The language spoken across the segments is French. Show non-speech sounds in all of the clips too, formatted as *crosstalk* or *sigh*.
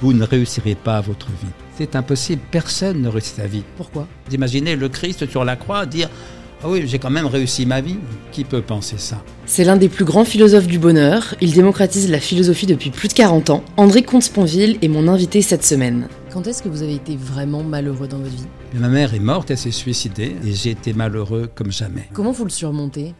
vous ne réussirez pas votre vie. C'est impossible, personne ne réussit sa vie. Pourquoi? Imaginez le Christ sur la croix dire Ah oui, j'ai quand même réussi ma vie. Qui peut penser ça? C'est l'un des plus grands philosophes du bonheur. Il démocratise la philosophie depuis plus de 40 ans. André Comte-Sponville est mon invité cette semaine. Quand est-ce que vous avez été vraiment malheureux dans votre vie? Ma mère est morte, elle s'est suicidée et j'ai été malheureux comme jamais. Comment vous le surmontez?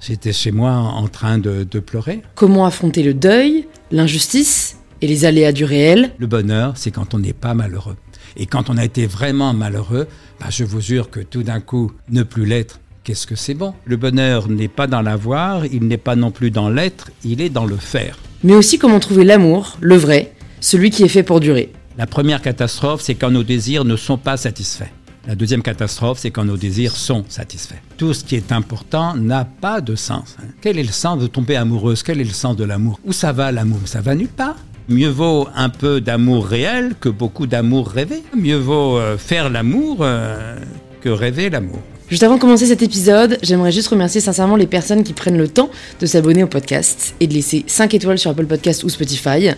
J'étais chez moi en train de, de pleurer. Comment affronter le deuil, l'injustice et les aléas du réel? Le bonheur, c'est quand on n'est pas malheureux. Et quand on a été vraiment malheureux, bah, je vous jure que tout d'un coup, ne plus l'être, qu'est-ce que c'est bon? Le bonheur n'est pas dans l'avoir, il n'est pas non plus dans l'être, il est dans le faire. Mais aussi comment trouver l'amour, le vrai, celui qui est fait pour durer. La première catastrophe, c'est quand nos désirs ne sont pas satisfaits. La deuxième catastrophe, c'est quand nos désirs sont satisfaits. Tout ce qui est important n'a pas de sens. Quel est le sens de tomber amoureuse? Quel est le sens de l'amour? Où ça va l'amour? Ça va nulle part. Mieux vaut un peu d'amour réel que beaucoup d'amour rêvé. Mieux vaut euh, faire l'amour euh, que rêver l'amour. Juste avant de commencer cet épisode, j'aimerais juste remercier sincèrement les personnes qui prennent le temps de s'abonner au podcast et de laisser 5 étoiles sur Apple Podcast ou Spotify.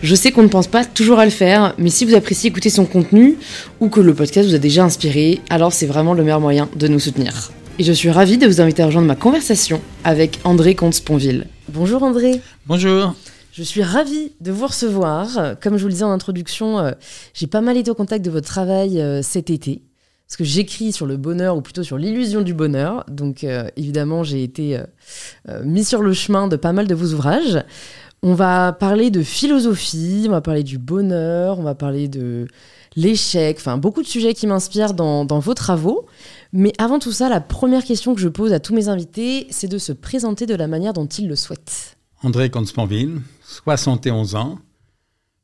Je sais qu'on ne pense pas toujours à le faire, mais si vous appréciez écouter son contenu ou que le podcast vous a déjà inspiré, alors c'est vraiment le meilleur moyen de nous soutenir. Et je suis ravie de vous inviter à rejoindre ma conversation avec André Comte-Sponville. Bonjour André. Bonjour. Je suis ravie de vous recevoir. Comme je vous le disais en introduction, euh, j'ai pas mal été au contact de votre travail euh, cet été. Parce que j'écris sur le bonheur, ou plutôt sur l'illusion du bonheur. Donc euh, évidemment, j'ai été mis sur le chemin de pas mal de vos ouvrages. On va parler de philosophie, on va parler du bonheur, on va parler de l'échec, enfin beaucoup de sujets qui m'inspirent dans, dans, vos travaux. Mais avant tout ça, la première question que je pose à tous mes invités, c'est de se présenter de la manière dont ils le souhaitent. André Consponville, 71 ans,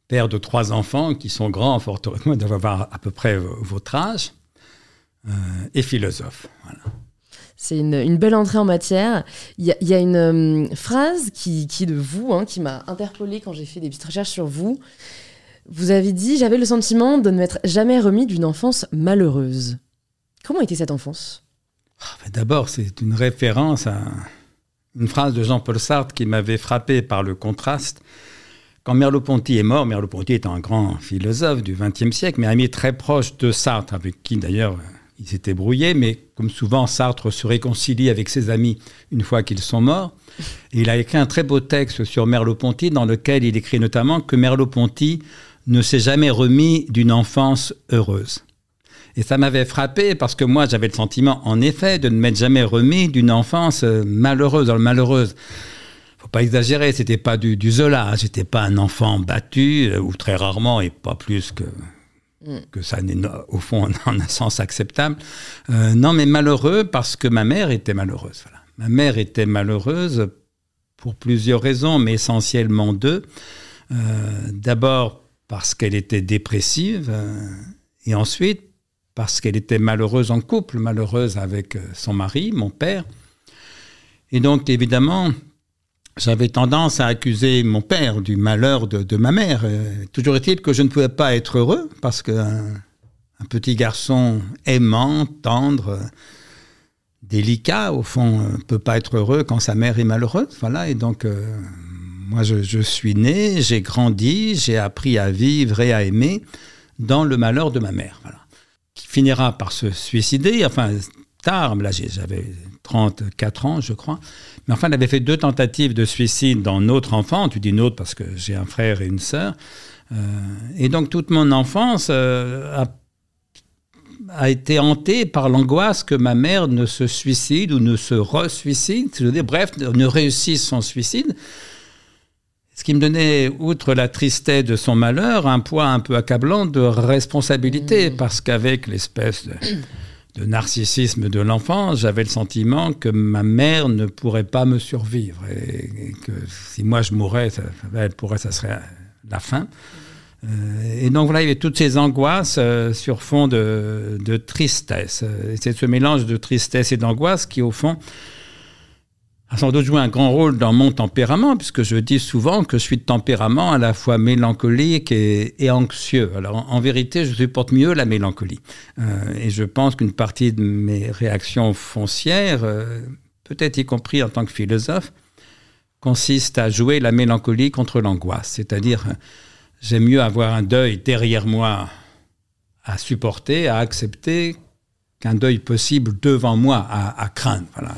père de trois enfants qui sont grands, fort heureusement, doivent avoir à peu près votre âge, euh, et philosophe. Voilà. C'est une, une, belle entrée en matière. Il y, y, a une euh, phrase qui, qui, est de vous, hein, qui m'a interpellée quand j'ai fait des petites recherches sur vous. Vous avez dit J'avais le sentiment de ne m'être jamais remis d'une enfance malheureuse. Comment était cette enfance? Oh, D'abord, c'est une référence à une phrase de Jean-Paul Sartre qui m'avait frappé par le contraste. Quand Merleau-Ponty est mort, Merleau-Ponty est un grand philosophe du XXe siècle, mais ami très proche de Sartre, avec qui d'ailleurs il s'était brouillé, mais comme souvent, Sartre se réconcilie avec ses amis une fois qu'ils sont morts. Il a écrit un très beau texte sur Merleau-Ponty, dans lequel il écrit notamment que Merleau-Ponty ne s'est jamais remis d'une enfance heureuse. Et ça m'avait frappé parce que moi, j'avais le sentiment, en effet, de ne m'être jamais remis d'une enfance malheureuse. Alors, malheureuse, faut pas exagérer, c'était pas du, du Zola, j'étais pas un enfant battu, ou très rarement, et pas plus que que ça n'est au fond *laughs* en un sens acceptable. Euh, non, mais malheureux parce que ma mère était malheureuse. Voilà. Ma mère était malheureuse pour plusieurs raisons, mais essentiellement deux. Euh, D'abord parce qu'elle était dépressive, euh, et ensuite parce qu'elle était malheureuse en couple, malheureuse avec son mari, mon père. Et donc, évidemment, j'avais tendance à accuser mon père du malheur de, ma mère. Euh, toujours est-il que je ne pouvais pas être heureux parce qu'un un petit garçon aimant, tendre, délicat, au fond, ne peut pas être heureux quand sa mère est malheureuse. Voilà, et donc, euh, moi, je, je, suis né, j'ai grandi, j'ai appris à vivre et à aimer dans le malheur de ma mère. Voilà. Qui finira par se suicider, enfin, tard, là, j'avais 34 ans, je crois. Mais enfin, elle avait fait deux tentatives de suicide dans notre enfant. Tu dis notre parce que j'ai un frère et une sœur. Euh, et donc, toute mon enfance euh, a, a, été hantée par l'angoisse que ma mère ne se suicide ou ne se re-suicide. Bref, ne réussisse son suicide. Ce qui me donnait, outre la tristesse de son malheur, un poids un peu accablant de responsabilité, mmh. parce qu'avec l'espèce de de narcissisme de l'enfant, j'avais le sentiment que ma mère ne pourrait pas me survivre et, et que si moi je mourrais, ça, elle pourrait, ça serait la fin. Euh, et donc voilà, il y avait toutes ces angoisses euh, sur fond de, de tristesse. C'est ce mélange de tristesse et d'angoisse qui, au fond, a sans doute joué un grand rôle dans mon tempérament, puisque je dis souvent que je suis de tempérament à la fois mélancolique et, anxieux. Alors en, vérité, je supporte mieux la mélancolie. Euh, et je pense qu'une partie de mes réactions foncières, euh, peut-être y compris en tant que philosophe, consiste à jouer la mélancolie contre l'angoisse. C'est-à-dire, j'aime mieux avoir un deuil derrière moi à supporter, à accepter, qu'un deuil possible devant moi à, craindre. Voilà.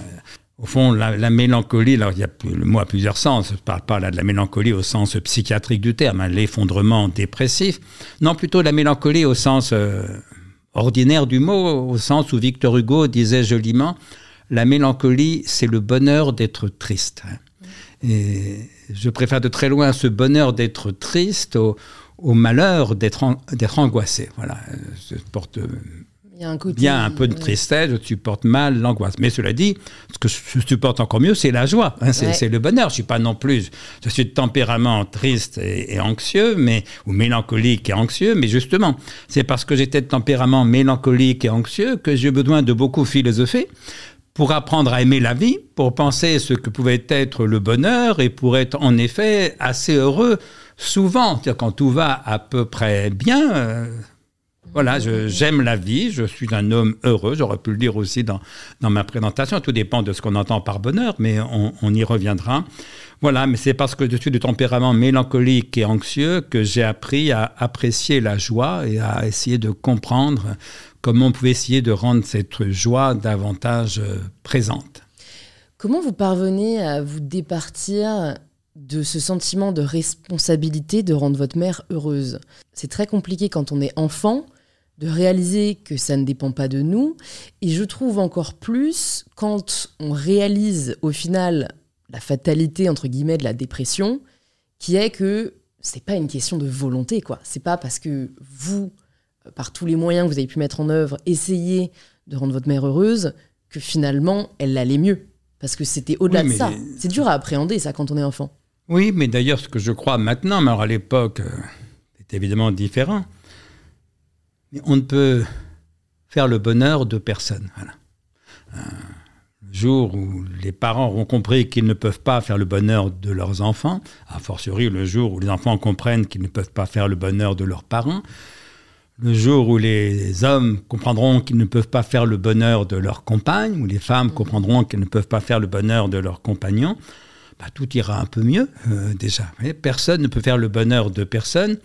Au fond, la, mélancolie, alors il y a le mot à plusieurs sens, je ne parle pas là de la mélancolie au sens psychiatrique du terme, hein, l'effondrement dépressif, non plutôt la mélancolie au sens euh, ordinaire du mot, au sens où Victor Hugo disait joliment, la mélancolie, c'est le bonheur d'être triste. Et je préfère de très loin ce bonheur d'être triste au, malheur d'être angoissé. Voilà, je porte il y a un, un peu de tristesse, je supporte mal l'angoisse. Mais cela dit, ce que je supporte encore mieux, c'est la joie, hein, c'est le bonheur. Je suis pas non plus, je suis de tempérament triste et, anxieux, mais ou mélancolique et anxieux, mais justement, c'est parce que j'étais de tempérament mélancolique et anxieux que j'ai besoin de beaucoup philosopher pour apprendre à aimer la vie, pour penser ce que pouvait être le bonheur et pour être en effet assez heureux souvent. Quand tout va à peu près bien, euh, voilà, j'aime la vie, je suis un homme heureux, j'aurais pu le dire aussi dans, dans ma présentation, tout dépend de ce qu'on entend par bonheur, mais on, y reviendra. Voilà, mais c'est parce que je suis de tempérament mélancolique et anxieux que j'ai appris à apprécier la joie et à essayer de comprendre comment on pouvait essayer de rendre cette joie davantage euh, présente. Comment vous parvenez à vous départir de ce sentiment de responsabilité de rendre votre mère heureuse? C'est très compliqué quand on est enfant de réaliser que ça ne dépend pas de nous. Et je trouve encore plus quand on réalise au final la fatalité entre guillemets de la dépression, qui est que c'est pas une question de volonté quoi. C'est pas parce que vous, euh, par tous les moyens que vous avez pu mettre en œuvre, essayez de rendre votre mère heureuse, que finalement elle allait mieux. Parce que c'était au-delà de ça. C'est dur à appréhender ça quand on est enfant. Oui, mais d'ailleurs ce que je crois maintenant, mais alors à l'époque, euh, c'est évidemment différent on ne peut faire le bonheur de personne. le jour où les parents auront compris qu'ils ne peuvent pas faire le bonheur de leurs enfants, a fortiori le jour où les enfants comprennent qu'ils ne peuvent pas faire le bonheur de leurs parents, le jour où les hommes comprendront qu'ils ne peuvent pas faire le bonheur de leurs compagnes, ou les femmes comprendront qu'elles ne peuvent pas faire le bonheur de leurs compagnons, bah, tout ira un peu mieux euh, déjà. Personne ne peut faire le bonheur de personne.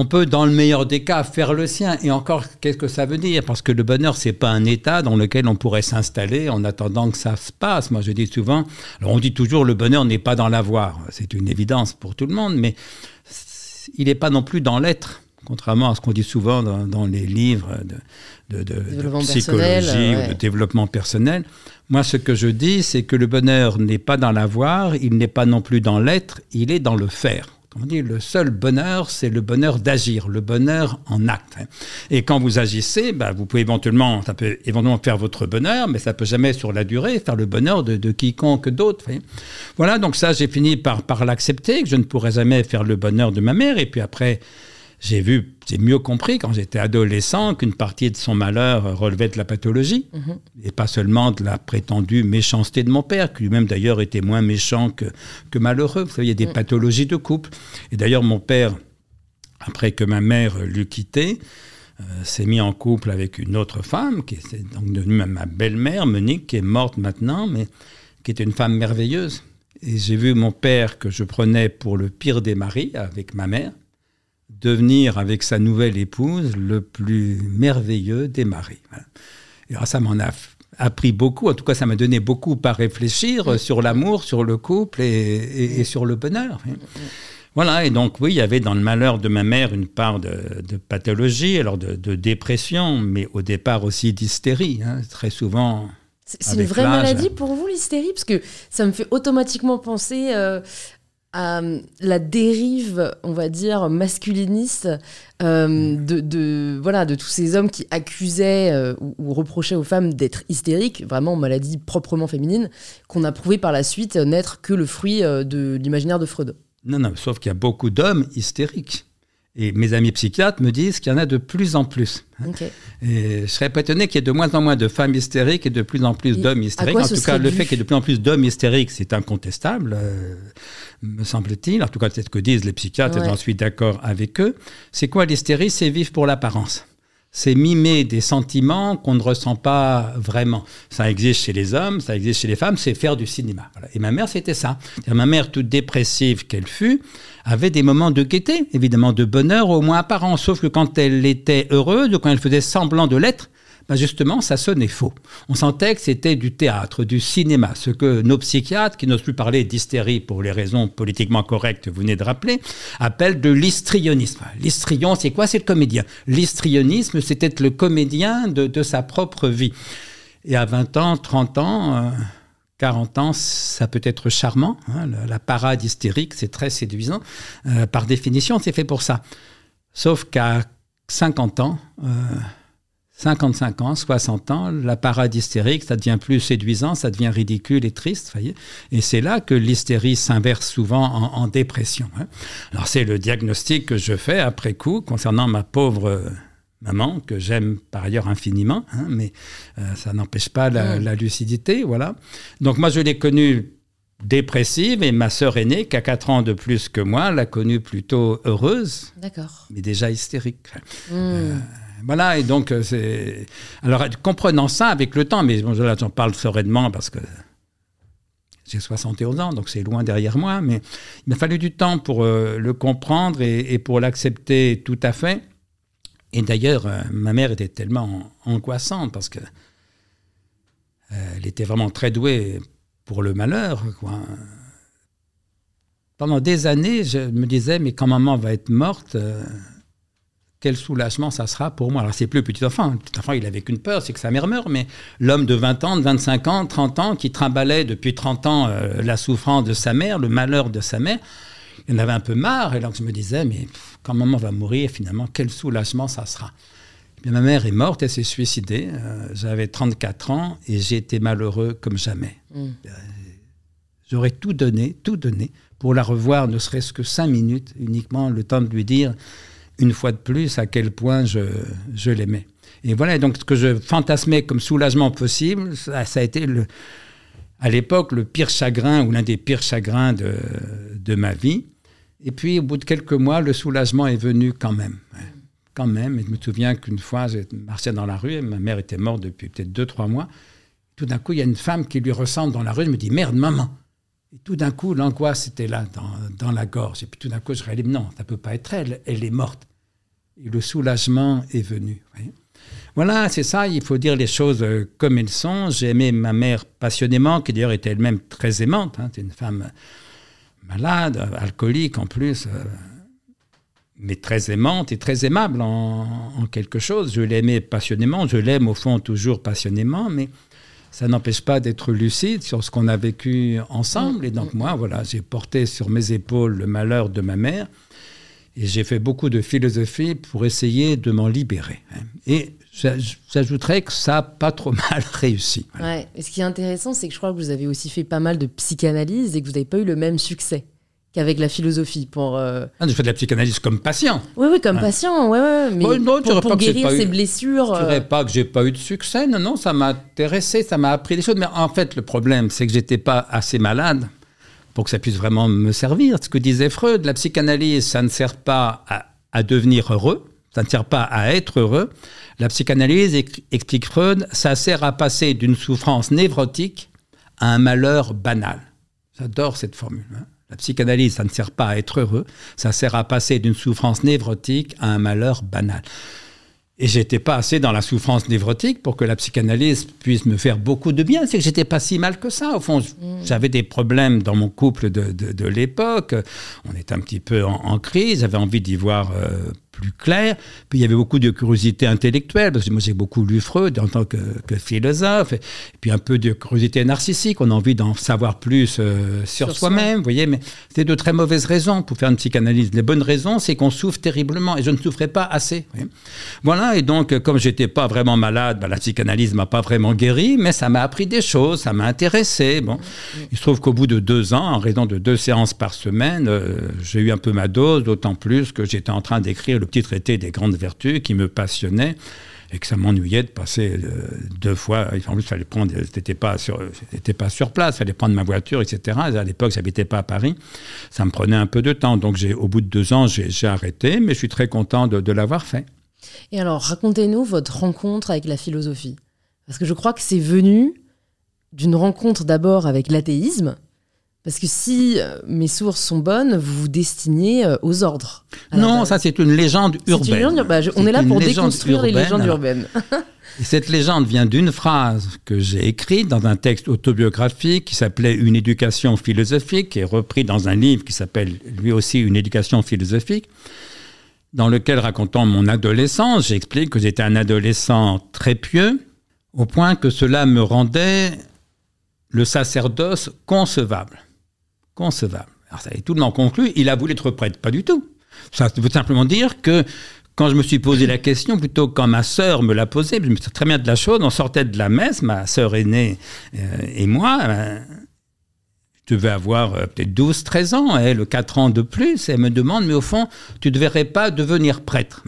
On peut, dans le meilleur des cas, faire le sien. Et encore, qu'est-ce que ça veut dire? Parce que le bonheur, c'est pas un état dans lequel on pourrait s'installer en attendant que ça se passe. Moi, je dis souvent, alors on dit toujours, le bonheur n'est pas dans l'avoir. C'est une évidence pour tout le monde, mais il n'est pas non plus dans l'être. Contrairement à ce qu'on dit souvent dans, les livres de, psychologie ou de développement personnel. Moi, ce que je dis, c'est que le bonheur n'est pas dans l'avoir, il n'est pas non plus dans l'être, il est dans le faire dit, le seul bonheur, c'est le bonheur d'agir, le bonheur en acte. Et quand vous agissez, bah, vous pouvez éventuellement, ça peut éventuellement faire votre bonheur, mais ça peut jamais sur la durée faire le bonheur de, de quiconque d'autre. Voilà, donc ça, j'ai fini par, par l'accepter, que je ne pourrais jamais faire le bonheur de ma mère. Et puis après, j'ai vu, j'ai mieux compris quand j'étais adolescent qu'une partie de son malheur relevait de la pathologie mhm. et pas seulement de la prétendue méchanceté de mon père, qui lui-même d'ailleurs était moins méchant que, que malheureux. Vous savez, il y a des mhm. pathologies de couple. Et d'ailleurs, mon père, après que ma mère l'eut quitté, euh, s'est mis en couple avec une autre femme, qui est donc devenue ma belle-mère, Monique, qui est morte maintenant, mais qui était une femme merveilleuse. Et j'ai vu mon père que je prenais pour le pire des maris avec ma mère devenir avec sa nouvelle épouse le plus merveilleux des maris. Et ça m'en a appris beaucoup, en tout cas ça m'a donné beaucoup à réfléchir sur l'amour, sur le couple et, sur le bonheur. Voilà, et donc oui, il y avait dans le malheur de ma mère une part de, pathologie, alors de, dépression, mais au départ aussi d'hystérie, hein, très souvent. C'est une vraie maladie pour vous, l'hystérie? Parce que ça me fait automatiquement penser euh, à euh, la dérive, on va dire, masculiniste euh, mm. de, voilà, de tous ces hommes qui accusaient euh, ou, reprochaient aux femmes d'être hystériques, vraiment maladie proprement féminine, qu'on a prouvé par la suite n'être que le fruit de l'imaginaire de Freud. Non, non, sauf qu'il y a beaucoup d'hommes hystériques. Et mes amis psychiatres me disent qu'il y en a de plus en plus. Et je serais pas étonné qu'il y ait de moins en moins de femmes hystériques et de plus en plus d'hommes hystériques. En tout cas, le fait qu'il y ait de plus en plus d'hommes hystériques, c'est incontestable, euh, me semble-t-il. En tout cas, c'est ce que disent les psychiatres, et j'en suis d'accord avec eux. C'est quoi l'hystérie? C'est vivre pour l'apparence. c'est mimer des sentiments qu'on ne ressent pas vraiment. Ça existe chez les hommes, ça existe chez les femmes, c'est faire du cinéma. Et ma mère, c'était ça. Ma mère, toute dépressive qu'elle fut, avait des moments de gaieté, évidemment de bonheur, au moins apparent, sauf que quand elle était heureuse ou quand elle faisait semblant de l'être, ben justement, ça sonnait faux. On sentait que c'était du théâtre, du cinéma, ce que nos psychiatres, qui n'osent plus parler d'hystérie pour les raisons politiquement correctes vous venez de rappeler, appellent de l'histrionisme. L'histrion, c'est quoi? C'est le comédien. L'histrionisme, c'était le comédien de, sa propre vie. Et à 20 ans, 30 ans... 40 euh, ans, ça peut être charmant. Hein, la, parade hystérique, c'est très séduisant. Euh, par définition, c'est fait pour ça. Sauf qu'à 50 ans, euh, 55 ans, 60 ans, la parade hystérique, ça devient plus séduisant, ça devient ridicule et triste, voyez. Et c'est là que l'hystérie s'inverse souvent en, dépression. Hein. Alors c'est le diagnostic que je fais après coup concernant ma pauvre maman, que j'aime par ailleurs infiniment, hein, mais euh, ça n'empêche pas la, la, lucidité, voilà. Donc moi je l'ai connue dépressive et ma sœur aînée, qui a 4 ans de plus que moi, l'a connue plutôt heureuse, mais déjà hystérique. Hmm. Euh, voilà, et donc, euh, c'est. Alors, comprenant ça avec le temps, mais bon, là, j'en parle sereinement parce que j'ai 71 ans, donc c'est loin derrière moi, mais il m'a fallu du temps pour euh, le comprendre et, pour l'accepter tout à fait. Et d'ailleurs, euh, ma mère était tellement angoissante parce que elle était vraiment très douée pour le malheur. Pendant des années, je me disais, mais quand maman va être morte, quel soulagement ça sera pour moi? Alors, c'est plus le petit enfant. Le petit enfant, il avait qu'une peur, c'est que sa mère meure. Mais l'homme de 20 ans, de 25 ans, 30 ans, qui trimballait depuis 30 ans euh, la souffrance de sa mère, le malheur de sa mère, il en avait un peu marre. Et donc, je me disais, mais quand maman va mourir, finalement, quel soulagement ça sera. Et ma mère est morte, elle s'est suicidée. Euh, j'avais 34 ans et j'ai été malheureux comme jamais. Mm. Euh, j'aurais tout donné, tout donné, pour la revoir, ne serait-ce que cinq minutes, uniquement le temps de lui dire une fois de plus à quel point je, je l'aimais. Et voilà, donc ce que je fantasmais comme soulagement possible, ça, a été le, à l'époque le pire chagrin ou l'un des pires chagrins de, de, ma vie. Et puis au bout de quelques mois, le soulagement est venu quand même. Quand même. Et je me souviens qu'une fois, j'ai marché dans la rue et ma mère était morte depuis peut-être deux, trois mois. Tout d'un coup, il y a une femme qui lui ressemble dans la rue. Je me dis, merde, maman. Et tout d'un coup, l'angoisse était là, dans, dans, la gorge. Et puis tout d'un coup, je réalise, non, ça ne peut pas être elle, elle est morte et le soulagement est venu. Voilà, c'est ça, il faut dire les choses euh, comme elles sont. J'ai aimé ma mère passionnément, qui d'ailleurs était elle-même très aimante. Hein. C'est une femme malade, alcoolique en plus, euh, mais très aimante et très aimable en, quelque chose. Je l'aimais passionnément, je l'aime au fond toujours passionnément, mais ça n'empêche pas d'être lucide sur ce qu'on a vécu ensemble. Et donc moi, voilà, j'ai porté sur mes épaules le malheur de ma mère. Et j'ai fait beaucoup de philosophie pour essayer de m'en libérer. Hein. Et j'ajouterais que ça n'a pas trop *laughs* mal réussi. Ouais. Et ce qui est intéressant, c'est que je crois que vous avez aussi fait pas mal de psychanalyse et que vous n'avez pas eu le même succès qu'avec la philosophie pour. Euh... Ah, j'ai fait de la psychanalyse comme patient. Oui, oui, comme patient, ouais, ouais. Mais pour, guérir ses blessures. Je ne dirais euh, pas que j'ai pas eu de succès. Non, non, ça m'a intéressé, ça m'a appris des choses. Mais en fait, le problème, c'est que j'étais pas assez malade pour que ça puisse vraiment me servir. Ce que disait Freud, la psychanalyse, ça ne sert pas à, devenir heureux, ça ne sert pas à être heureux. La psychanalyse, explique Freud, ça sert à passer d'une souffrance névrotique à un malheur banal. J'adore cette formule. Hein. La psychanalyse, ça ne sert pas à être heureux, ça sert à passer d'une souffrance névrotique à un malheur banal. Et j'étais pas assez dans la souffrance névrotique pour que la psychanalyse puisse me faire beaucoup de bien. C'est que j'étais pas si mal que ça. Au fond, mm. j'avais des problèmes dans mon couple de, de, l'époque. On était un petit peu en, crise. J'avais envie d'y voir euh, plus clair. Puis il y avait beaucoup de curiosité intellectuelle, parce que moi j'ai beaucoup lu Freud en tant que, philosophe, et, puis un peu de curiosité narcissique, on a envie d'en savoir plus euh, sur, soi-même, vous voyez, mais c'est de très mauvaises raisons pour faire une psychanalyse. Les bonnes raisons, c'est qu'on souffre terriblement, et je ne souffrais pas assez. Voilà, et donc comme j'étais pas vraiment malade, bah, la psychanalyse m'a pas vraiment guéri, mais ça m'a appris des choses, ça m'a intéressé. Bon, il se trouve qu'au bout de deux ans, en raison de deux séances par semaine, euh, j'ai eu un peu ma dose, d'autant plus que j'étais en train d'écrire le petit traité des grandes vertus qui me passionnait et que ça m'ennuyait de passer euh, deux fois. En plus, fallait prendre, n'étais pas sur, pas sur place, fallait prendre ma voiture, etc. À l'époque, j'habitais pas à Paris. Ça me prenait un peu de temps. Donc, j'ai, au bout de deux ans, j'ai, arrêté, mais je suis très content de, l'avoir fait. Et alors, racontez-nous votre rencontre avec la philosophie. Parce que je crois que c'est venu d'une rencontre d'abord avec l'athéisme, parce que si euh, mes sources sont bonnes, vous vous destinez euh, aux ordres. Non, ça c'est une légende urbaine. Bah, on est là pour déconstruire les légendes urbaines. Et cette légende vient d'une phrase que j'ai écrite dans un texte autobiographique qui s'appelait Une éducation philosophique, et repris dans un livre qui s'appelle lui aussi Une éducation philosophique, dans lequel, racontant mon adolescence, j'explique que j'étais un adolescent très pieux, au point que cela me rendait le sacerdoce concevable concevable. Alors ça est tout le monde conclu, il a voulu être prêtre. Pas du tout. Ça veut simplement dire que quand je me suis posé la question, plutôt quand ma sœur me l'a posée, je me suis très bien de la chose, on sortait de la messe, ma sœur aînée euh, et moi, euh, je devais avoir euh, peut-être 12, 13 ans, elle 4 ans de plus, et elle me demande, mais au fond, tu ne devrais pas devenir prêtre.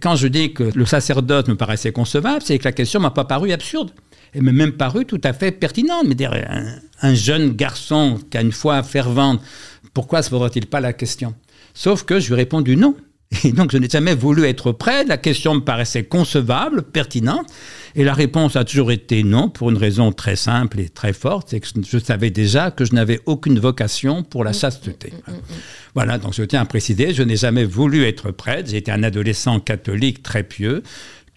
quand je dis que le sacerdoce me paraissait concevable, c'est que la question m'a pas paru absurde elle m'a même paru tout à fait pertinente. Mais un, un, jeune garçon qui a une foi fervente, pourquoi se poserait-il pas la question? Sauf que je lui ai répondu non. *laughs* Et donc, je n'ai jamais voulu être prêt. La question me paraissait concevable, pertinente. Et la réponse a toujours été non, pour une raison très simple et très forte. C'est que je savais déjà que je n'avais aucune vocation pour la chasteté. Mm, mm, mm, voilà, donc je tiens à préciser, je n'ai jamais voulu être prêtre. Été un adolescent catholique très pieux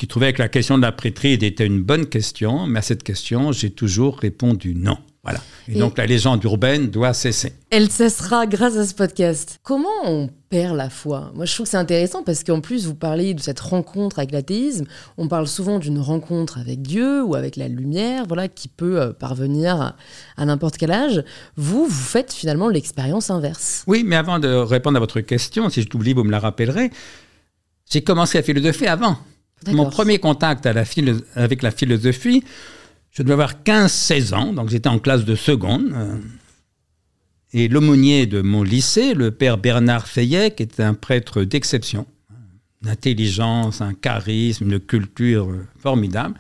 qui trouvait que la question de la prêtrise était une bonne question, mais à cette question, j'ai toujours répondu non. Voilà. Et, donc la légende urbaine doit cesser. Elle cessera grâce à ce podcast. Comment on perd la foi? Moi, je trouve que c'est intéressant parce qu'en plus, vous parlez de cette rencontre avec l'athéisme. On parle souvent d'une rencontre avec Dieu ou avec la lumière, voilà, qui peut euh, parvenir à, n'importe quel âge. Vous, vous faites finalement l'expérience inverse. Oui, mais avant de répondre à votre question, si je t'oublie, vous me la rappellerez. J'ai commencé à philosopher avant. Mon premier contact avec la philosophie, je devais avoir 15-16 ans, donc j'étais en classe de seconde. Euh, et l'aumônier de mon lycée, le père Bernard Fayet, qui était un prêtre d'exception, une intelligence, un charisme, une culture formidable,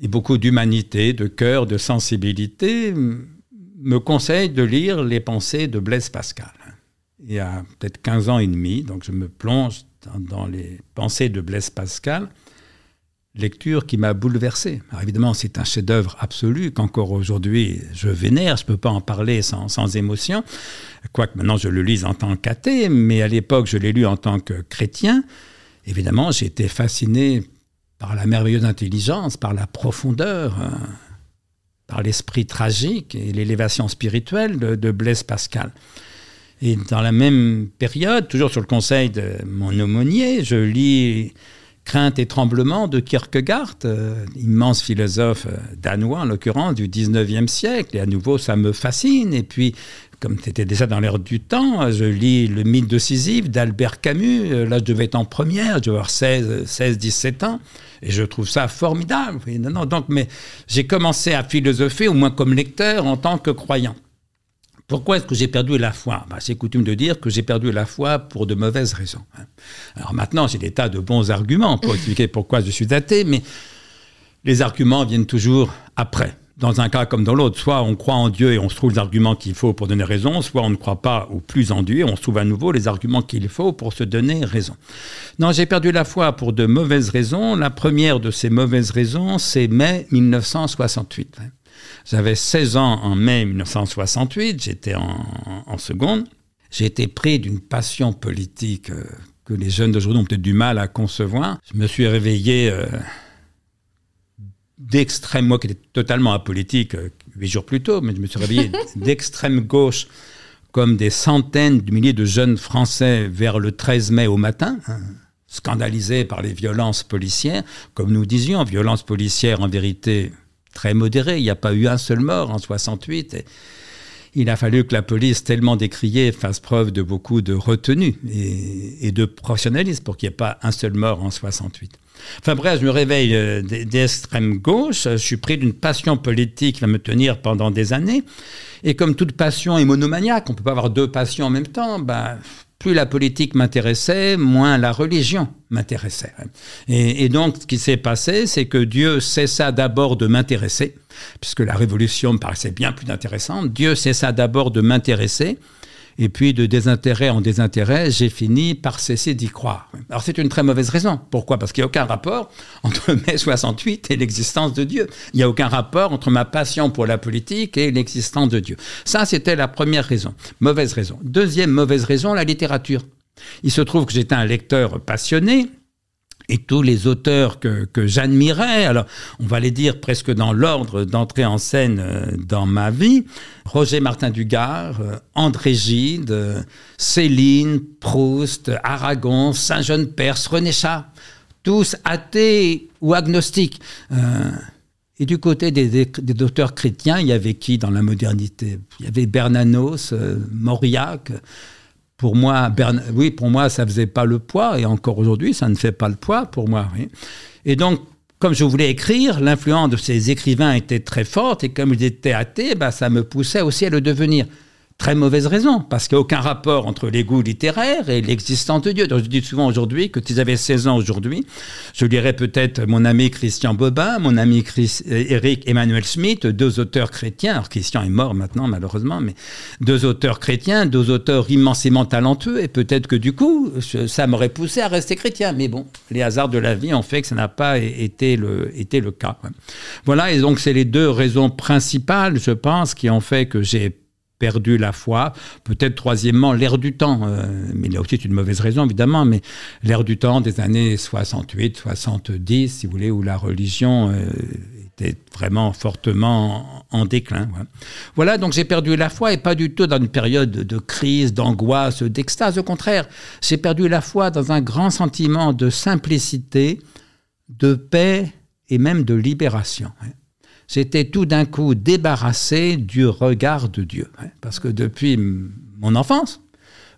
et beaucoup d'humanité, de cœur, de sensibilité, me conseille de lire les pensées de Blaise Pascal. Il y a peut-être 15 ans et demi, donc je me plonge dans les pensées de Blaise Pascal, lecture qui m'a bouleversé. Alors évidemment, c'est un chef-d'œuvre absolu qu'encore aujourd'hui je vénère. Je ne peux pas en parler sans, sans, émotion, quoique maintenant je le lise en tant qu'athée, mais à l'époque je l'ai lu en tant que chrétien. Évidemment, j'ai été fasciné par la merveilleuse intelligence, par la profondeur, hein, par l'esprit tragique et l'élévation spirituelle de Blaise Pascal. Et dans la même période, toujours sur le conseil de mon aumônier, je lis Crainte et tremblement de Kierkegaard, euh, immense philosophe euh, danois en l'occurrence du 19e siècle. Et à nouveau, ça me fascine. Et puis, comme c'était déjà dans l'air du temps, je lis Le mythe de Sisyphe d'Albert Camus. Euh, là, je devais être en première, je devais avoir 16, 16 17 ans. Et je trouve ça formidable. Non, non, donc, mais j'ai commencé à philosopher, au moins comme lecteur, en tant que croyant. Pourquoi est-ce que j'ai perdu la foi? Bah, C'est coutume de dire que j'ai perdu la foi pour de mauvaises raisons. Hein. Alors maintenant, j'ai des tas de bons arguments pour expliquer pourquoi je suis athée, mais les arguments viennent toujours après. Dans un cas comme dans l'autre, soit on croit en Dieu et on se trouve les arguments qu'il faut pour donner raison, soit on ne croit pas ou plus en Dieu et on se trouve à nouveau les arguments qu'il faut pour se donner raison. Non, j'ai perdu la foi pour de mauvaises raisons. La première de ces mauvaises raisons, c'est mai 1968. J'avais 16 ans en mai 1968, j'étais en, seconde. J'ai été pris d'une passion politique euh, que les jeunes d'aujourd'hui ont peut-être du mal à concevoir. Je me suis réveillé euh, d'extrême, moi qui étais totalement apolitique euh, huit jours plus tôt, mais je me suis réveillé *laughs* d'extrême gauche comme des centaines de milliers de jeunes Français vers le 13 mai au matin. Hein, scandalisés par les violences policières. Comme nous disions, violences policières en vérité très modéré. Il n'y a pas eu un seul mort en 68. il a fallu que la police, tellement décriée, fasse preuve de beaucoup de retenue et, de professionnalisme pour qu'il n'y ait pas un seul mort en 68. Enfin bref, je me réveille euh, d'extrême gauche, je suis pris d'une passion politique qui va me tenir pendant des années. Et comme toute passion est monomaniaque, on ne peut pas avoir deux passions en même temps, ben, plus la politique m'intéressait, moins la religion m'intéressait. Et, donc, ce qui s'est passé, c'est que Dieu cessa d'abord de m'intéresser, puisque la révolution me paraissait bien plus intéressante. Dieu cessa d'abord de m'intéresser, Et puis de désintérêt en désintérêt, j'ai fini par cesser d'y croire. Alors c'est une très mauvaise raison. Pourquoi? Parce qu'il n'y a aucun rapport entre *laughs* mai 68 et l'existence de Dieu. Il n'y a aucun rapport entre ma passion pour la politique et l'existence de Dieu. Ça, c'était la première raison. Mauvaise raison. Deuxième mauvaise raison, la littérature. Il se trouve que j'étais un lecteur passionné, et tous les auteurs que, que j'admirais, alors on va les dire presque dans l'ordre d'entrée en scène euh, dans ma vie, Roger Martin Dugard, euh, André Gide, euh, Céline, Proust, Aragon, Saint-Jean-Perse, René Chat, tous athées ou agnostiques. et du côté des, des, auteurs chrétiens, il y avait qui dans la modernité? Il y avait Bernanos, Mauriac, pour moi, oui, pour moi, ça faisait pas le poids, et encore aujourd'hui, ça ne fait pas le poids pour moi. Et donc, comme je voulais écrire, l'influence de ces écrivains était très forte, et comme ils étaient athées, bah, ça me poussait aussi à le devenir. Très mauvaise raison, parce qu'il n'y a aucun rapport entre les goûts littéraires et l'existence de Dieu. Donc je dis souvent aujourd'hui que si j'avais 16 ans aujourd'hui, je lirais peut-être mon ami Christian Bobin, mon ami Chris, Eric euh, Emmanuel Schmitt, deux auteurs chrétiens. Alors Christian est mort maintenant malheureusement, mais deux auteurs chrétiens, deux auteurs immensément talentueux, et peut-être que du coup, ça m'aurait poussé à rester chrétien. Mais bon, les hasards de la vie ont fait que ça n'a pas été le, été le cas. Voilà, et donc c'est les deux raisons principales, je pense, qui ont fait que j'ai perdu la foi. Peut-être troisièmement, l'air du temps. Euh, mais là aussi, c'est une mauvaise raison, évidemment, mais l'air du temps des années 68, 70, si vous voulez, où la religion euh, était vraiment fortement en, déclin. Voilà. donc j'ai perdu la foi et pas du tout dans une période de crise, d'angoisse, d'extase. Au contraire, j'ai perdu la foi dans un grand sentiment de simplicité, de paix et même de libération j'étais tout d'un coup débarrassé du regard de Dieu. Hein, parce que depuis mon enfance,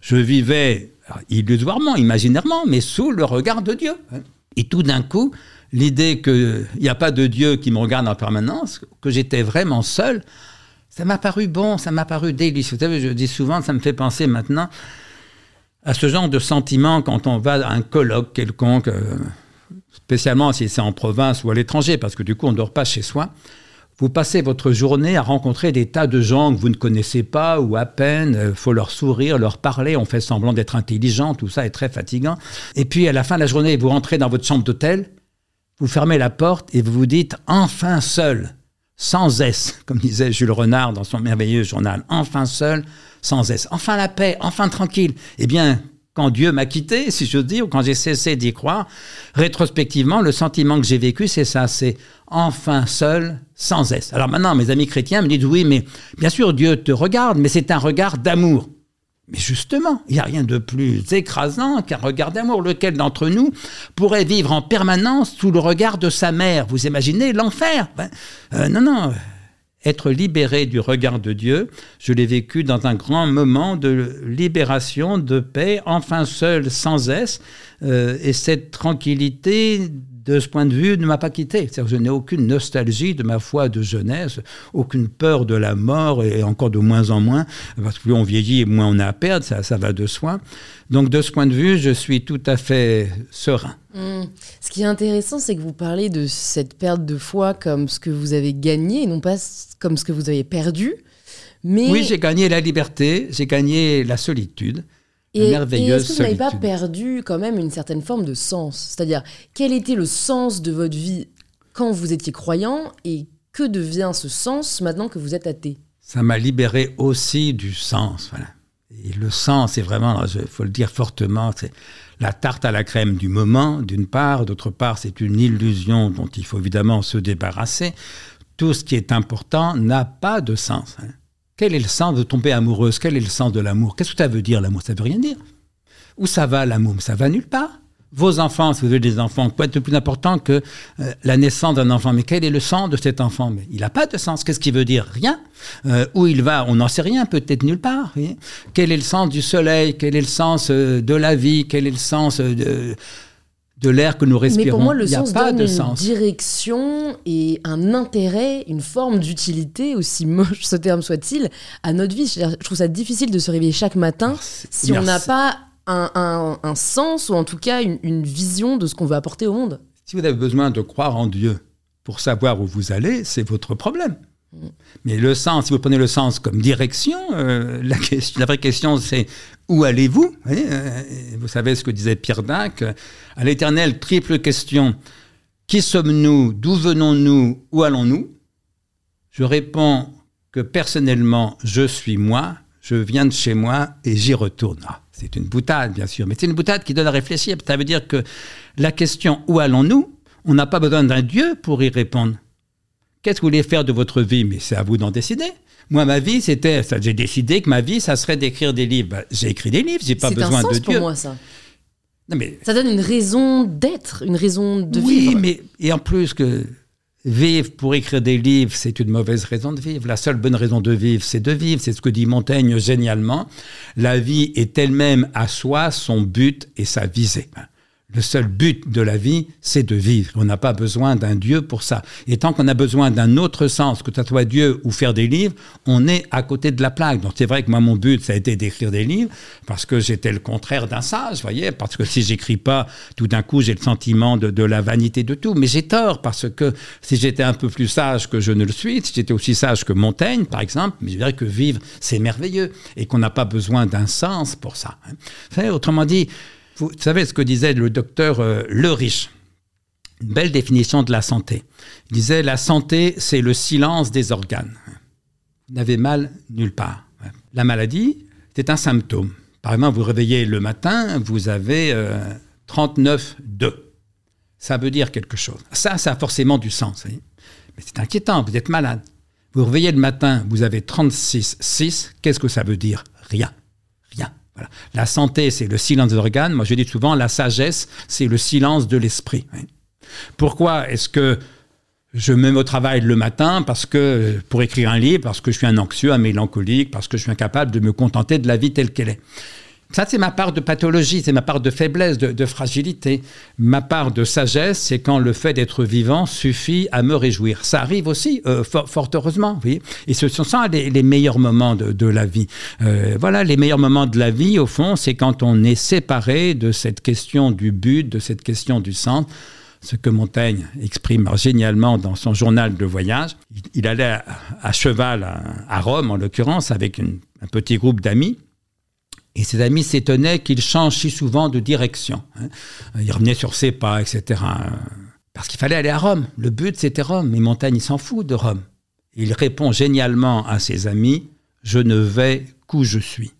je vivais illusoirement, imaginairement, mais sous le regard de Dieu. Hein. Et tout d'un coup, l'idée qu'il n'y a pas de Dieu qui me regarde en permanence, que j'étais vraiment seul, ça m'a paru bon, ça m'a paru délicieux. Vous savez, je dis souvent, ça me fait penser maintenant à ce genre de sentiment quand on va à un colloque quelconque. Euh, spécialement si c'est en province ou à l'étranger, parce que du coup, on ne dort pas chez soi. Vous passez votre journée à rencontrer des tas de gens que vous ne connaissez pas ou à peine. Il faut leur sourire, leur parler. On fait semblant d'être intelligent. Tout ça est très fatigant. Et puis, à la fin de la journée, vous rentrez dans votre chambre d'hôtel, vous fermez la porte et vous vous dites enfin seul, sans S, comme disait Jules Renard dans son merveilleux journal. Enfin seul, sans S. Enfin la paix, enfin tranquille. Eh bien, quand Dieu m'a quitté, si je dis, ou quand j'ai cessé d'y croire, rétrospectivement, le sentiment que j'ai vécu, c'est ça, c'est enfin seul, sans S. Alors maintenant, mes amis chrétiens me disent, oui, mais bien sûr, Dieu te regarde, mais c'est un regard d'amour. Mais justement, il n'y a rien de plus écrasant qu'un regard d'amour. Lequel d'entre nous pourrait vivre en permanence sous le regard de sa mère? Vous imaginez l'enfer? Ben, euh, Non, non, être libéré du regard de Dieu, je l'ai vécu dans un grand moment de libération, de paix, enfin seul, sans S. Euh, et cette tranquillité, de ce point de vue, ne m'a pas quitté. je n'ai aucune nostalgie de ma foi de jeunesse, aucune peur de la mort, et encore de moins en moins, parce que plus on vieillit, moins on a à perdre, ça, ça va de soi. Donc de ce point de vue, je suis tout à fait serein. Mmh. Ce qui est intéressant, c'est que vous parlez de cette perte de foi comme ce que vous avez gagné, et non pas comme ce que vous avez perdu. Mais... Oui, j'ai gagné la liberté, j'ai gagné la solitude. Et, merveilleuse est-ce que vous n'avez pas perdu quand même une certaine forme de sens? C'est-à-dire, quel était le sens de votre vie quand vous étiez croyant et que devient ce sens maintenant que vous êtes athée? Ça m'a libéré aussi du sens. Voilà. Et le sens, c'est vraiment, il faut le dire fortement, c'est la tarte à la crème du moment, d'une part. D'autre part, c'est une illusion dont il faut évidemment se débarrasser. Tout ce qui est important n'a pas de sens. Hein. Quel est le sens de tomber amoureuse? Quel est le sens de l'amour? Qu'est-ce que ça veut dire l'amour? Ça veut rien dire. Où ça va l'amour? Ça va nulle part. Vos enfants, si vous avez des enfants, quoi de plus important que euh, la naissance d'un enfant? Mais quel est le sens de cet enfant? Il n'a pas de sens. Qu'est-ce qu'il veut dire? Rien. Euh, où il va? On n'en sait rien, peut-être nulle part. Quel est le sens du soleil? Quel est le sens euh, de la vie? Quel est le sens de de l'air que nous respirons. Mais pour moi, le sens pas donne de une direction et un intérêt, une forme d'utilité, aussi moche ce terme soit-il, à notre vie. Je trouve ça difficile de se réveiller chaque matin si on n'a pas un, sens ou en tout cas une, vision de ce qu'on veut apporter au monde. Si vous avez besoin de croire en Dieu pour savoir où vous allez, c'est votre problème. Mais le sens, si vous prenez le sens comme direction, euh, la, question, la, vraie question c'est où allez-vous? Euh, vous, savez ce que disait Pierre Dac à l'éternel triple question qui sommes-nous? D'où venons-nous? Où allons-nous? Je réponds que personnellement, je suis moi, je viens de chez moi et j'y retourne. Ah, c'est une boutade, bien sûr, mais c'est une boutade qui donne à réfléchir. Ça veut dire que la question où allons-nous? On n'a pas besoin d'un Dieu pour y répondre. Qu'est-ce que vous voulez faire de votre vie? Mais c'est à vous d'en décider. Moi, ma vie, c'était, j'ai décidé que ma vie, ça serait d'écrire des livres. Ben, j'ai écrit des livres, j'ai pas besoin un sens de Dieu. pour moi, ça. mais... Ça donne une raison d'être, une raison de vivre. Oui, mais et en plus que vivre pour écrire des livres, c'est une mauvaise raison de vivre. La seule bonne raison de vivre, c'est de vivre. C'est ce que dit Montaigne génialement. La vie est elle-même à soi son but et sa visée. Le seul but de la vie, c'est de vivre. On n'a pas besoin d'un Dieu pour ça. Et tant qu'on a besoin d'un autre sens, que ce soit Dieu ou faire des livres, on est à côté de la plaque. Donc c'est vrai que moi, mon but, ça a été d'écrire des livres, parce que j'étais le contraire d'un sage, voyez, parce que si j'écris pas, tout d'un coup, j'ai le sentiment de, de, la vanité de tout. Mais j'ai tort, parce que si j'étais un peu plus sage que je ne le suis, si j'étais aussi sage que Montaigne, par exemple, je dirais que vivre, c'est merveilleux, et qu'on n'a pas besoin d'un sens pour ça. Hein. Autrement dit, vous savez ce que disait le docteur euh, Le Riche? Une belle définition de la santé. Il disait La santé, c'est le silence des organes. Vous n'avez mal nulle part. La maladie, c'est un symptôme. Par exemple, vous réveillez le matin, vous avez 39 euh, 39,2. Ça veut dire quelque chose. Ça, ça a forcément du sens. Mais c'est inquiétant, vous êtes malade. Vous réveillez le matin, vous avez 36,6. Qu'est-ce que ça veut dire? Rien. La santé, c'est le silence des organes. Moi, je dis souvent, la sagesse, c'est le silence de l'esprit. Pourquoi est-ce que je me mets au travail le matin parce que pour écrire un livre, parce que je suis un anxieux, un mélancolique, parce que je suis incapable de me contenter de la vie telle qu'elle est. Ça, c'est ma part de pathologie, c'est ma part de faiblesse, de, fragilité. Ma part de sagesse, c'est quand le fait d'être vivant suffit à me réjouir. Ça arrive aussi, euh, fort, heureusement, vous voyez. Et ce sont ça les, meilleurs moments de, la vie. Euh, voilà, les meilleurs moments de la vie, au fond, c'est quand on est séparé de cette question du but, de cette question du sens ce que Montaigne exprime génialement dans son journal de voyage. Il, allait à, cheval à, Rome, en l'occurrence, avec un petit groupe d'amis. Et ses amis s'étonnaient qu'il change si souvent de direction. Hein. Il revenait sur ses pas, etc. Parce qu'il fallait aller à Rome. Le but, c'était Rome. Mais Montaigne, il s'en fout de Rome. Il répond génialement à ses amis Je ne vais qu'où je suis.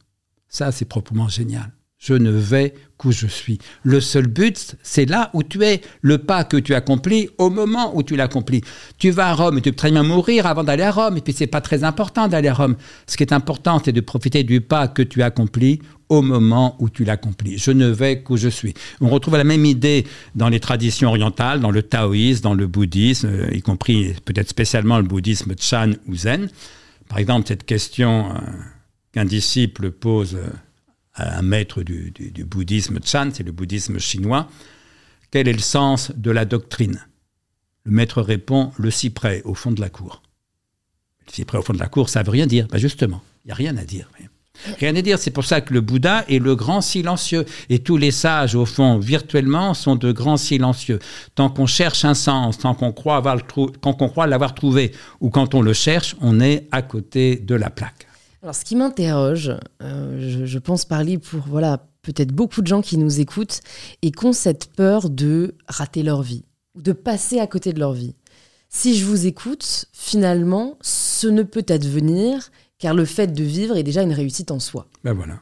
Ça, c'est proprement génial. Je ne vais qu'où je suis. Le seul but, c'est là où tu es, le pas que tu accomplis au moment où tu l'accomplis. Tu vas à Rome tu peux très bien mourir avant d'aller à Rome, et puis c'est pas très important d'aller à Rome. Ce qui est important, c'est de profiter du pas que tu accomplis au moment où tu l'accomplis. Je ne vais qu'où je suis. On retrouve la même idée dans les traditions orientales, dans le taoïsme, dans le bouddhisme, euh, y compris peut-être spécialement le bouddhisme Chan ou Zen. Par exemple, cette question euh, qu'un disciple pose euh, un maître du, bouddhisme Chan, c'est le bouddhisme chinois, quel est le sens de la doctrine? Le maître répond le cyprès au fond de la cour. Le cyprès au fond de la cour, ça veut rien dire. Ben justement, il n'y a rien à dire. Rien à dire, c'est pour ça que le Bouddha est le grand silencieux. Et tous les sages, au fond, virtuellement, sont de grands silencieux. Tant qu'on cherche un sens, tant qu'on croit, croit l'avoir trouvé, ou quand on le cherche, on est à côté de la plaque. Alors, ce qui m'interroge, euh, je, pense parler pour voilà peut-être beaucoup de gens qui nous écoutent et qui ont cette peur de rater leur vie ou de passer à côté de leur vie. Si je vous écoute, finalement, ce ne peut advenir car le fait de vivre est déjà une réussite en soi. Ben voilà.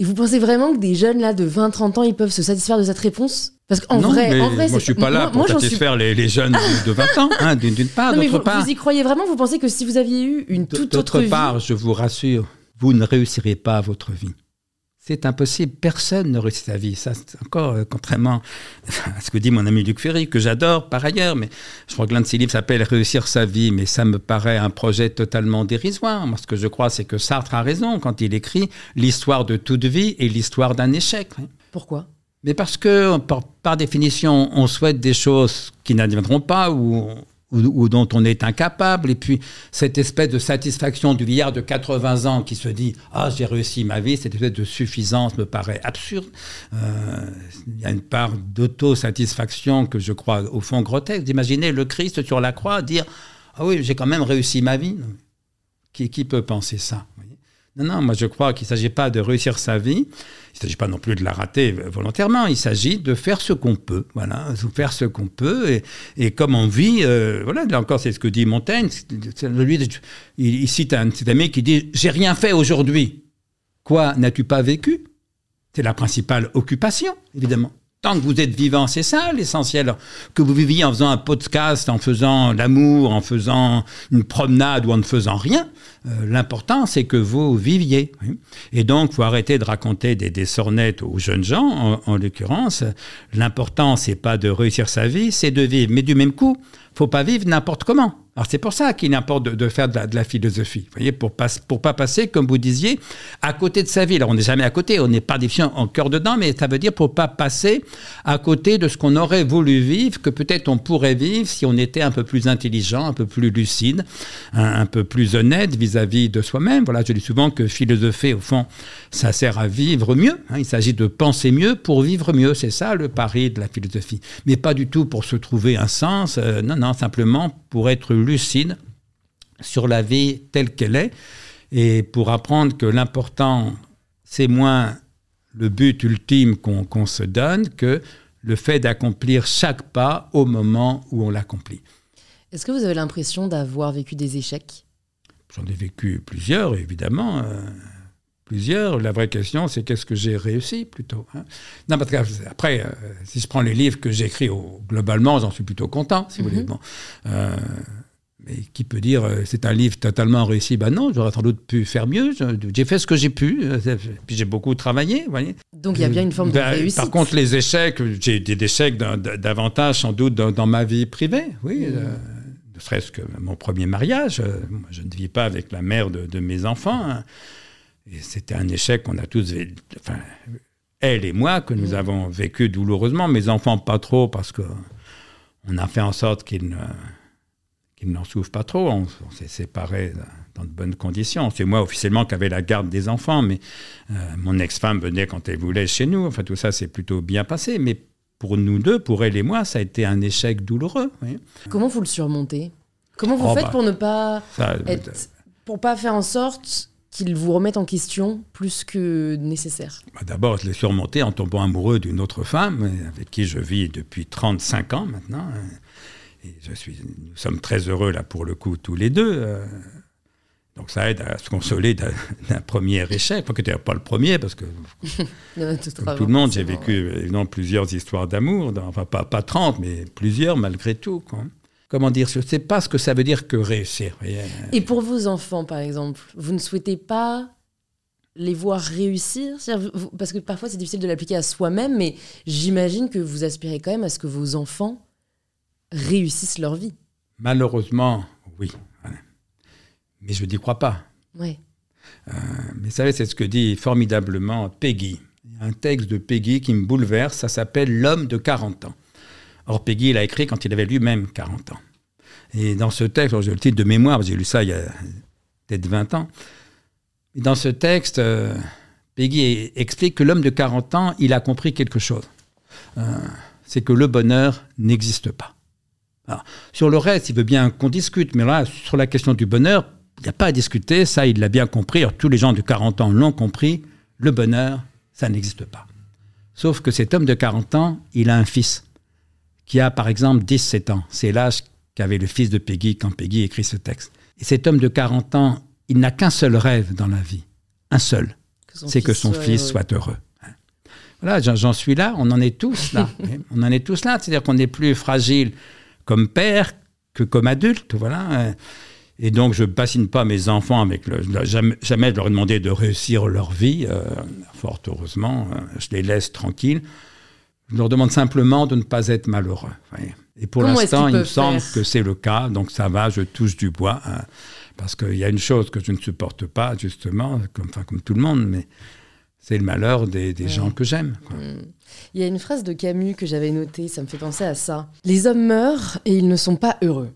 Et vous pensez vraiment que des jeunes là de 20-30 ans, ils peuvent se satisfaire de cette réponse? Parce qu'en vrai, en vrai, moi je suis pas là pour satisfaire les, jeunes de, 20 ans, hein, d'une part, d'autre part. Vous y croyez vraiment? Vous pensez que si vous aviez eu une toute autre vie part, je vous rassure, vous ne réussirez pas votre vie. C'est impossible. Personne ne réussit sa vie. Ça, c'est encore euh, contrairement *laughs* à ce que dit mon ami Luc Ferry, que j'adore par ailleurs, mais je crois que l'un de ses livres s'appelle Réussir sa vie, mais ça me paraît un projet totalement dérisoire. Moi, ce que je crois, c'est que Sartre a raison quand il écrit l'histoire de toute vie et l'histoire d'un échec. Pourquoi? Mais parce que, par, par, définition, on souhaite des choses qui n'adviendront pas ou ou, dont on est incapable. Et puis, cette espèce de satisfaction du vieillard de 80 ans qui se dit Ah, j'ai réussi ma vie, cette espèce de suffisance me paraît absurde. Euh, il y a une part d'autosatisfaction que je crois au fond grotesque. D'imaginer le Christ sur la croix dire Ah oui, j'ai quand même réussi ma vie. Qui, qui peut penser ça? Non, non, moi je crois qu'il ne s'agit pas de réussir sa vie, il ne s'agit pas non plus de la rater volontairement, il s'agit de faire ce qu'on peut, voilà, faire ce qu'on peut, et, comme on vit, euh, voilà, là encore c'est ce que dit Montaigne, lui, il, il cite un petit ami qui dit « j'ai rien fait aujourd'hui ». Quoi, n'as-tu pas vécu? C'est la principale occupation, évidemment. Tant que vous êtes vivant, c'est ça l'essentiel. Que vous viviez en faisant un podcast, en faisant l'amour, en faisant une promenade ou en ne faisant rien, euh, l'important c'est que vous viviez. Et donc, faut arrêter de raconter des, des sornettes aux jeunes gens, en, en l'occurrence. L'important c'est pas de réussir sa vie, c'est de vivre. Mais du même coup, faut pas vivre n'importe comment. Alors c'est pour ça qu'il importe de, faire de la, philosophie, vous voyez, pour pas pour pas passer, comme vous disiez, à côté de sa vie. Alors on n'est jamais à côté, on n'est pas défiant en cœur dedans, mais ça veut dire pour pas passer à côté de ce qu'on aurait voulu vivre, que peut-être on pourrait vivre si on était un peu plus intelligent, un peu plus lucide, un, peu plus honnête vis-à-vis -vis de soi-même. Voilà, je dis souvent que philosopher, au fond, ça sert à vivre mieux. Hein. Il s'agit de penser mieux pour vivre mieux. C'est ça le pari de la philosophie, mais pas du tout pour se trouver un sens. Euh, non, simplement pour être lucide sur la vie telle qu'elle est et pour apprendre que l'important, c'est moins le but ultime qu'on qu se donne que le fait d'accomplir chaque pas au moment où on l'accomplit. Est-ce que vous avez l'impression d'avoir vécu des échecs? J'en ai vécu plusieurs, évidemment. Euh, plusieurs. La vraie question, c'est qu'est-ce que j'ai réussi plutôt. Hein non, parce que après, euh, si je prends les livres que j'écris, globalement, j'en suis plutôt content, si mm -hmm. vous voulez. Bon, euh, mais qui peut dire euh, c'est un livre totalement réussi? Ben non, j'aurais sans doute pu faire mieux. J'ai fait ce que j'ai pu, puis j'ai beaucoup travaillé. Vous voyez Donc il y a bien une forme de ben, réussite. Par contre, les échecs, j'ai des échecs davantage sans doute dans, dans, ma vie privée, oui. Mm. ne serait-ce que mon premier mariage. je ne vis pas avec la mère de, de mes enfants. C'était un échec qu'on a tous, enfin, elle et moi, que nous avons vécu douloureusement. Mes enfants, pas trop, parce que on a fait en sorte qu'ils ne, n'en souffrent pas trop. On, on s'est séparés dans de bonnes conditions. C'est moi officiellement qui avais la garde des enfants, mais euh, mon ex-femme venait quand elle voulait chez nous. Enfin, tout ça s'est plutôt bien passé. Mais pour nous deux, pour elle et moi, ça a été un échec douloureux. Oui. Comment vous le surmontez? Comment vous oh faites bah, pour ne pas ça, être, pour pas faire en sorte qu'ils vous remettent en question plus que nécessaire bah D'abord, je l'ai surmonté en tombant amoureux d'une autre femme avec qui je vis depuis 35 ans maintenant. Et je suis, nous sommes très heureux là pour le coup tous les deux. Donc ça aide à se consoler d'un *laughs* premier échec. Enfin, que tu pas le premier, parce que *laughs* non, tout, comme tout le monde, j'ai vécu évidemment plusieurs histoires d'amour. Enfin, pas, pas 30, mais plusieurs malgré tout. Quoi comment dire, je ne sais pas ce que ça veut dire que réussir. Et pour vos enfants, par exemple, vous ne souhaitez pas les voir réussir? Parce que parfois, c'est difficile de l'appliquer à soi-même, mais j'imagine que vous aspirez quand même à ce que vos enfants réussissent leur vie. Malheureusement, oui. Mais je n'y crois pas. Ouais. Euh, mais vous savez, c'est ce que dit formidablement Peggy. Un texte de Peggy qui me bouleverse, ça s'appelle L'homme de 40 ans. Or, Peggy l'a écrit quand il avait lui-même 40 ans. Et dans ce texte, j'ai le titre de mémoire, j'ai lu ça il y a peut-être 20 ans. Dans ce texte, euh, Peggy explique que l'homme de 40 ans, il a compris quelque chose. Euh, c'est que le bonheur n'existe pas. Sur le reste, il veut bien qu'on discute, mais là, sur la question du bonheur, il n'y a pas à discuter, ça, il l'a bien compris. Tous les gens de 40 ans l'ont compris, le bonheur, ça n'existe pas. Sauf que cet homme de 40 ans, il a un fils qui a par exemple 17 ans. C'est l'âge qu'avait le fils de Peggy quand Peggy écrit ce texte. Et cet homme de 40 ans, il n'a qu'un seul rêve dans la vie, un seul, c'est que son fils soit heureux. Voilà, j'en suis là, on en est tous là. *laughs* on en est tous là, c'est-à-dire qu'on est plus fragile comme père que comme adulte, voilà. Et donc, je ne bassine pas mes enfants avec le. Jamais, jamais de leur demander de réussir leur vie, euh, fort heureusement. Euh, je les laisse tranquilles. Je leur demande simplement de ne pas être malheureux. Et pour l'instant, il me semble que c'est le cas, donc ça va, je touche du bois. Hein, parce qu'il y a une chose que je ne supporte pas, justement, comme, enfin, comme tout le monde, mais c'est le malheur des, des ouais. gens que j'aime. Mmh. Il y a une phrase de Camus que j'avais notée, ça me fait penser à ça. Les hommes meurent et ils ne sont pas heureux.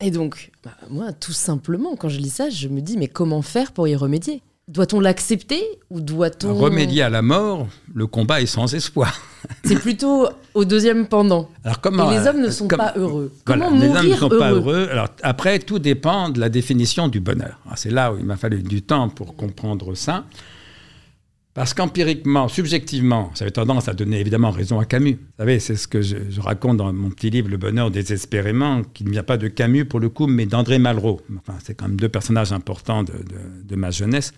Et donc, bah, moi, tout simplement, quand je lis ça, je me dis, mais comment faire pour y remédier? Doit-on l'accepter ou doit-on... Remédier à la mort, le combat est sans espoir. *laughs* C'est plutôt au deuxième pendant. Alors comment Et les hommes ne euh, sont comme- pas heureux. Voilà, Comment les hommes ne sont heureux pas heureux. Alors après, tout dépend de la définition du bonheur. Alors, C'est là où il m'a fallu du temps pour comprendre ça. Parce qu'empiriquement, subjectivement, j'avais tendance à donner évidemment raison à Camus. Vous savez, c'est ce que je, je raconte dans mon petit livre Le bonheur désespérément, qui ne vient pas de Camus pour le coup, mais d'André Malraux. Enfin, c'est quand même deux personnages importants de, de- de ma jeunesse.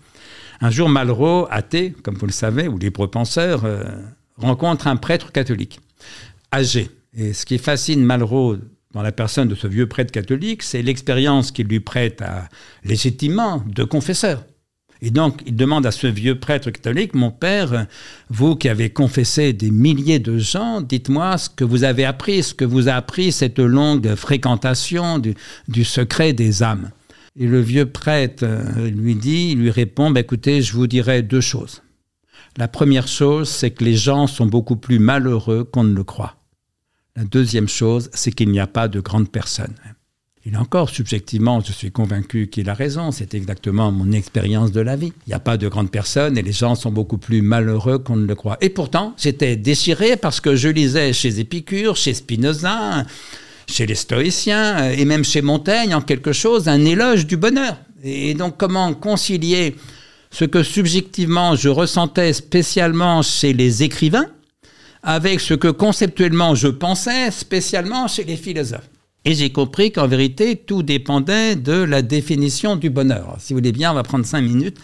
Un jour, Malraux, athée, comme vous le savez, ou libre penseur, euh, rencontre un prêtre catholique, âgé. Et ce qui fascine Malraux dans la personne de ce vieux prêtre catholique, c'est l'expérience qu'il lui prête à, légitimement de confesseur. Et donc, il demande à ce vieux prêtre catholique, mon père, vous qui avez confessé des milliers de gens, dites-moi ce que vous avez appris, ce que vous a appris cette longue fréquentation du, du secret des âmes. Et le vieux prêtre euh, lui dit, il lui répond, bah, écoutez, je vous dirai deux choses. La première chose, c'est que les gens sont beaucoup plus malheureux qu'on ne le croit. La deuxième chose, c'est qu'il n'y a pas de grandes personnes. Et là encore, subjectivement, je suis convaincu qu'il a raison. C'est exactement mon expérience de la vie. Il n'y a pas de grandes personnes et les gens sont beaucoup plus malheureux qu'on ne le croit. Et pourtant, j'étais déchiré parce que je lisais chez Épicure, chez Spinoza, chez les stoïciens euh, et même chez Montaigne en quelque chose, un éloge du bonheur. Et donc comment concilier ce que subjectivement je ressentais spécialement chez les écrivains avec ce que conceptuellement je pensais spécialement chez les philosophes? Et j'ai compris qu'en vérité, tout dépendait de la définition du bonheur. Si vous voulez bien, on va prendre cinq minutes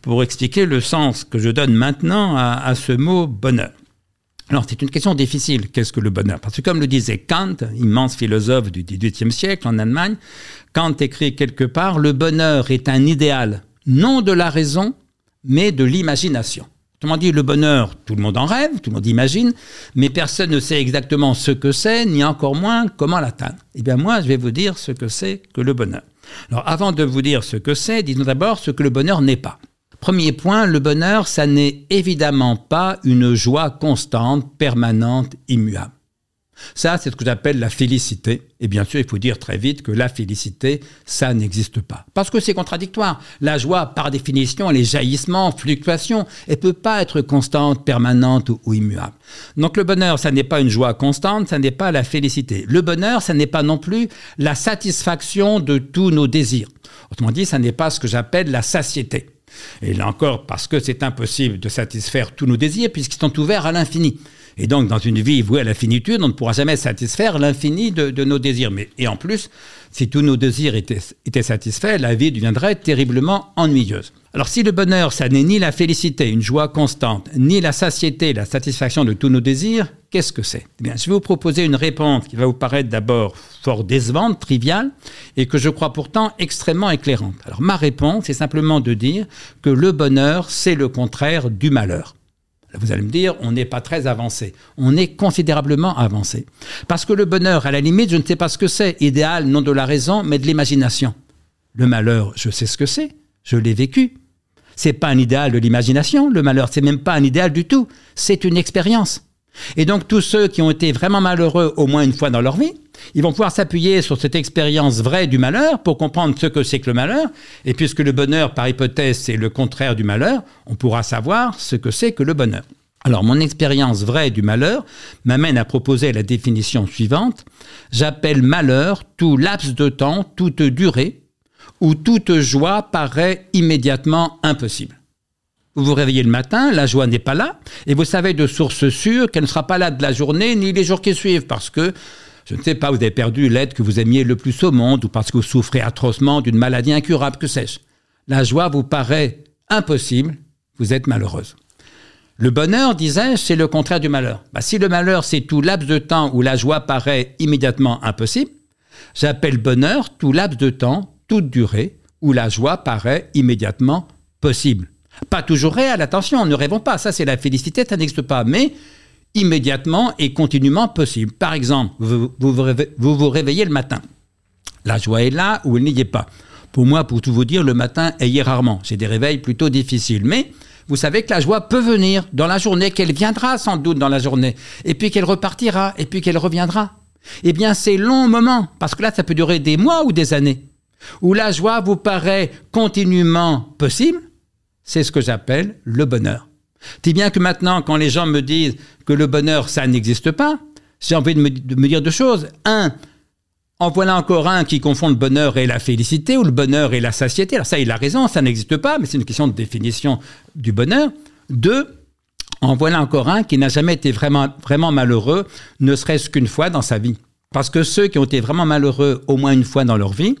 pour expliquer le sens que je donne maintenant à, à ce mot bonheur. Alors, c'est une question difficile. Qu'est-ce que le bonheur? Parce que, comme le disait Kant, immense philosophe du XVIIIe siècle en Allemagne, Kant écrit quelque part Le bonheur est un idéal, non de la raison, mais de l'imagination. Autrement dit, le bonheur, tout le monde en rêve, tout le monde imagine, mais personne ne sait exactement ce que c'est, ni encore moins comment l'atteindre. Eh bien, moi, je vais vous dire ce que c'est que le bonheur. Alors, avant de vous dire ce que c'est, disons d'abord ce que le bonheur n'est pas. Premier point, le bonheur, ça n'est évidemment pas une joie constante, permanente, immuable. Ça, c'est ce que j'appelle la félicité. Et bien sûr, il faut dire très vite que la félicité, ça n'existe pas. Parce que c'est contradictoire. La joie, par définition, elle est jaillissement, fluctuation. Elle peut pas être constante, permanente ou, ou immuable. Donc le bonheur, ça n'est pas une joie constante, ça n'est pas la félicité. Le bonheur, ça n'est pas non plus la satisfaction de tous nos désirs. Autrement dit, ça n'est pas ce que j'appelle la satiété. Et là encore, parce que c'est impossible de satisfaire tous nos désirs, puisqu'ils sont ouverts à l'infini. Et donc, dans une vie vouée à la finitude, on ne pourra jamais satisfaire l'infini de, nos désirs. Mais, et en plus, si tous nos désirs étaient satisfaits, la vie deviendrait terriblement ennuyeuse. Alors, si le bonheur, ça n'est ni la félicité, une joie constante, ni la satiété, la satisfaction de tous nos désirs, qu'est-ce que c'est? Eh Je vais vous proposer une réponse qui va vous paraître d'abord fort décevante, triviale, et que je crois pourtant extrêmement éclairante. Alors, ma réponse est simplement de dire que le bonheur, c'est le contraire du malheur. Vous allez me dire, on n'est pas très avancé. On est considérablement avancé. Parce que le bonheur, à la limite, je ne sais pas ce que c'est. Idéal, non de la raison, mais de l'imagination. Le malheur, je sais ce que c'est. Je l'ai vécu. C'est pas un idéal de l'imagination. Le malheur, c'est même pas un idéal du tout. C'est une expérience. Et donc, tous ceux qui ont été vraiment malheureux au moins une fois dans leur vie, ils vont pouvoir s'appuyer sur cette expérience vraie du malheur pour comprendre ce que c'est que le malheur. Et puisque le bonheur, par hypothèse, c'est le contraire du malheur, on pourra savoir ce que c'est que le bonheur. Alors, mon expérience vraie du malheur m'amène à proposer la définition suivante. J'appelle malheur tout laps de temps, toute durée, où toute joie paraît immédiatement impossible. Vous vous réveillez le matin, la joie n'est pas là, et vous savez de source sûre qu'elle ne sera pas là de la journée ni les jours qui suivent, parce que, je ne sais pas, vous avez perdu l'aide que vous aimiez le plus au monde, ou parce que vous souffrez atrocement d'une maladie incurable, que sais-je. La joie vous paraît impossible, vous êtes malheureuse. Le bonheur, disais-je, c'est le contraire du malheur. Bah, si le malheur, c'est tout laps de temps où la joie paraît immédiatement impossible, j'appelle bonheur tout laps de temps, toute durée, où la joie paraît immédiatement possible. Pas toujours réel, attention, ne rêvons pas, ça c'est la félicité, ça n'existe pas, mais immédiatement et continuellement possible. Par exemple, vous vous, réveillez le matin. La joie est là ou elle n'y est pas. Pour moi, pour tout vous dire, le matin, est rarement. J'ai des réveils plutôt difficiles. Mais vous savez que la joie peut venir dans la journée, qu'elle viendra sans doute dans la journée, et puis qu'elle repartira, et puis qu'elle reviendra. Eh bien, c'est long moment, parce que là, ça peut durer des mois ou des années, où la joie vous paraît continuellement possible, c'est ce que j'appelle le bonheur. Si bien que maintenant, quand les gens me disent que le bonheur, ça n'existe pas, j'ai envie de me, de me dire deux choses. Un, en voilà encore un qui confond le bonheur et la félicité, ou le bonheur et la satiété. Alors ça, il a raison, ça n'existe pas, mais c'est une question de définition du bonheur. Deux, en voilà encore un qui n'a jamais été vraiment, vraiment malheureux, ne serait-ce qu'une fois dans sa vie. Parce que ceux qui ont été vraiment malheureux au moins une fois dans leur vie,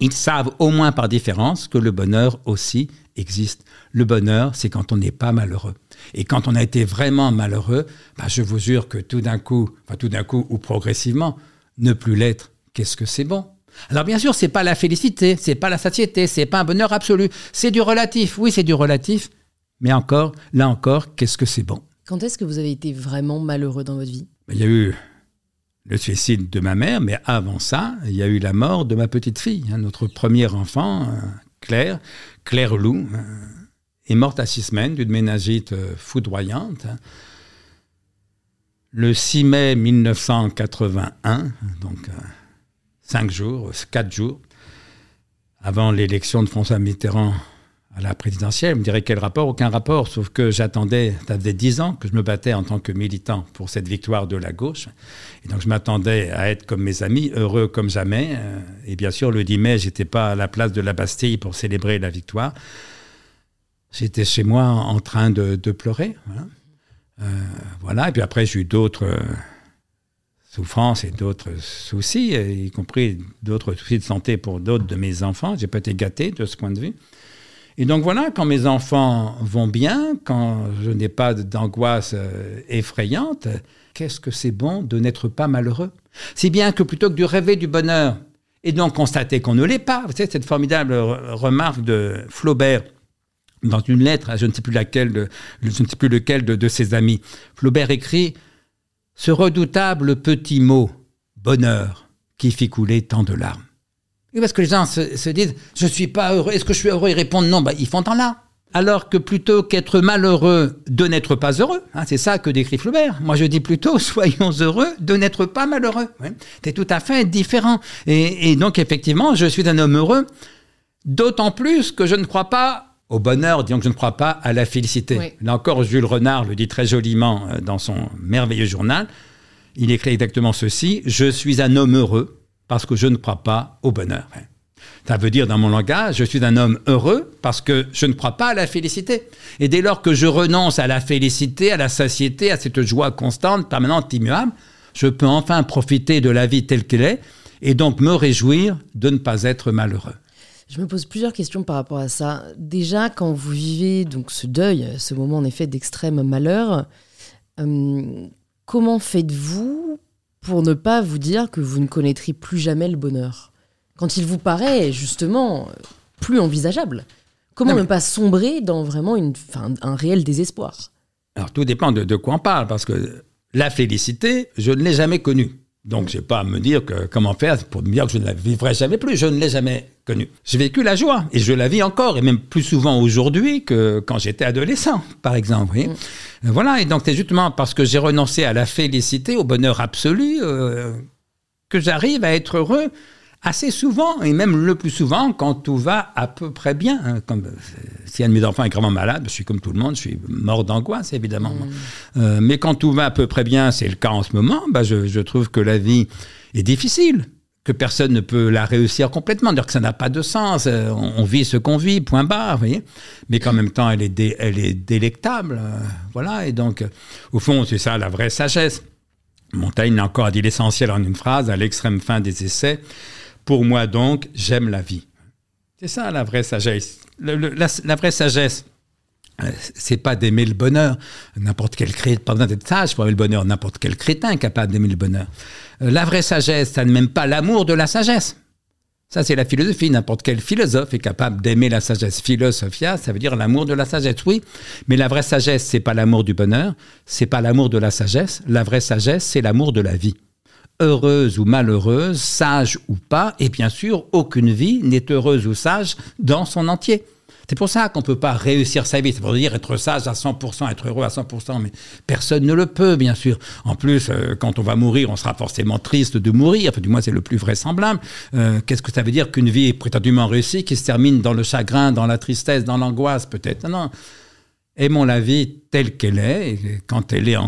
ils savent au moins par différence que le bonheur aussi existe. Le bonheur, c'est quand on n'est pas malheureux. Et quand on a été vraiment malheureux, bah, je vous jure que tout d'un coup, enfin tout d'un coup ou progressivement, ne plus l'être, qu'est-ce que c'est bon? Alors bien sûr, c'est pas la félicité, c'est pas la satiété, c'est pas un bonheur absolu, c'est du relatif. Oui, c'est du relatif, mais encore, là encore, qu'est-ce que c'est bon? Quand est-ce que vous avez été vraiment malheureux dans votre vie? Il y a eu le suicide de ma mère, mais avant ça, il y a eu la mort de ma petite fille, hein, notre premier enfant, euh, Claire, Claire Lou, euh, est morte à six semaines d'une ménagite euh, foudroyante. Hein. Le 6 mai 1981, donc cinq jours, quatre jours, avant l'élection de François Mitterrand à la présidentielle. Vous me direz quel rapport Aucun rapport, sauf que j'attendais, ça faisait dix ans que je me battais en tant que militant pour cette victoire de la gauche. Et donc je m'attendais à être comme mes amis, heureux comme jamais. Euh, et bien sûr, le 10 mai, j'étais pas à la place de la Bastille pour célébrer la victoire. J'étais chez moi en train de, pleurer. Voilà. Euh, voilà. Et puis après, j'ai eu d'autres euh, souffrances et d'autres soucis, y compris d'autres soucis de santé pour d'autres de mes enfants. J'ai pas été gâté de ce point de vue. Et donc voilà, quand mes enfants vont bien, quand je n'ai pas d'angoisse euh, effrayante, qu'est-ce que c'est bon de n'être pas malheureux? Si bien que plutôt que de rêver du bonheur et donc constater qu'on ne l'est pas, vous savez, cette formidable remarque de Flaubert dans une lettre je ne sais plus laquelle, je ne sais plus lequel de ses amis, Flaubert écrit Ce redoutable petit mot, bonheur, qui fit couler tant de larmes parce que les gens se, disent Je suis pas heureux. Est-ce que je suis heureux? Ils répondent Non, bah, ils font en là. Alors que plutôt qu'être malheureux de n'être pas heureux, hein, c'est ça que décrit Flaubert. Moi, je dis plutôt *laughs* soyons heureux de n'être pas malheureux. C'est tout à fait différent. Et, donc, effectivement, je suis un homme heureux, d'autant plus que je ne crois pas au bonheur, disons que je ne crois pas à la félicité. Là encore, Jules Renard le dit très joliment euh, dans son merveilleux journal. Il écrit exactement ceci Je suis un homme heureux parce que je ne crois pas au bonheur. Ça veut dire dans mon langage, je suis un homme heureux parce que je ne crois pas à la félicité. Et dès lors que je renonce à la félicité, à la satiété, à cette joie constante, permanente, immuable, je peux enfin profiter de la vie telle qu'elle est et donc me réjouir de ne pas être malheureux. Je me pose plusieurs questions par rapport à ça. Déjà, quand vous vivez donc ce deuil, ce moment en effet d'extrême malheur, euh, comment faites-vous pour ne pas vous dire que vous ne connaîtrez plus jamais le bonheur. Quand il vous paraît justement plus envisageable. Comment ne pas sombrer dans vraiment une, un réel désespoir? Alors tout dépend de, de quoi on parle, parce que la félicité, je ne l'ai jamais connue. Donc, je n'ai pas à me dire que, comment faire pour me dire que je ne la vivrai jamais plus. Je ne l'ai jamais connue. J'ai vécu la joie et je la vis encore, et même plus souvent aujourd'hui que quand j'étais adolescent, par exemple. Mm. Voilà, et donc c'est justement parce que j'ai renoncé à la félicité, au bonheur absolu, euh, que j'arrive à être heureux assez souvent, et même le plus souvent, quand tout va à peu près bien. Hein, comme, euh, si un de mes enfants est gravement malade, je suis comme tout le monde, je suis mort d'angoisse, évidemment. Mm. Euh, mais quand tout va à peu près bien, c'est le cas en ce moment, bah je, je, trouve que la vie est difficile, que personne ne peut la réussir complètement, dire que ça n'a pas de sens. Euh, on, vit ce qu'on vit, point barre, vous voyez. Mais qu'en même temps, elle est, elle est délectable. voilà, et donc, au fond, c'est ça la vraie sagesse. Montaigne a encore dit l'essentiel en une phrase, à l'extrême fin des essais. Pour moi donc, j'aime la vie. C'est ça la vraie sagesse. la, vraie sagesse, euh, c'est pas d'aimer le bonheur. N'importe quel crétin, pas besoin pour aimer le bonheur. N'importe quel crétin est capable d'aimer le bonheur. Euh, la vraie sagesse, ça ne même pas l'amour de la sagesse. Ça, c'est la philosophie. N'importe quel philosophe est capable d'aimer la sagesse. Philosophia, ça veut dire l'amour de la sagesse, oui. Mais la vraie sagesse, c'est pas l'amour du bonheur, c'est pas l'amour de la sagesse. La vraie sagesse, c'est l'amour de la vie heureuse ou malheureuse, sage ou pas, et bien sûr, aucune vie n'est heureuse ou sage dans son entier. C'est pour ça qu'on ne peut pas réussir sa vie. C'est pour dire être sage à 100%, être heureux à 100%, mais personne ne le peut, bien sûr. En plus, euh, quand on va mourir, on sera forcément triste de mourir. Enfin, du moins, c'est le plus vraisemblable. Euh, Qu'est-ce que ça veut dire qu'une vie est prétendument réussie qui se termine dans le chagrin, dans la tristesse, dans l'angoisse, peut-être? Non. Aimons la vie telle qu'elle est. Quand elle est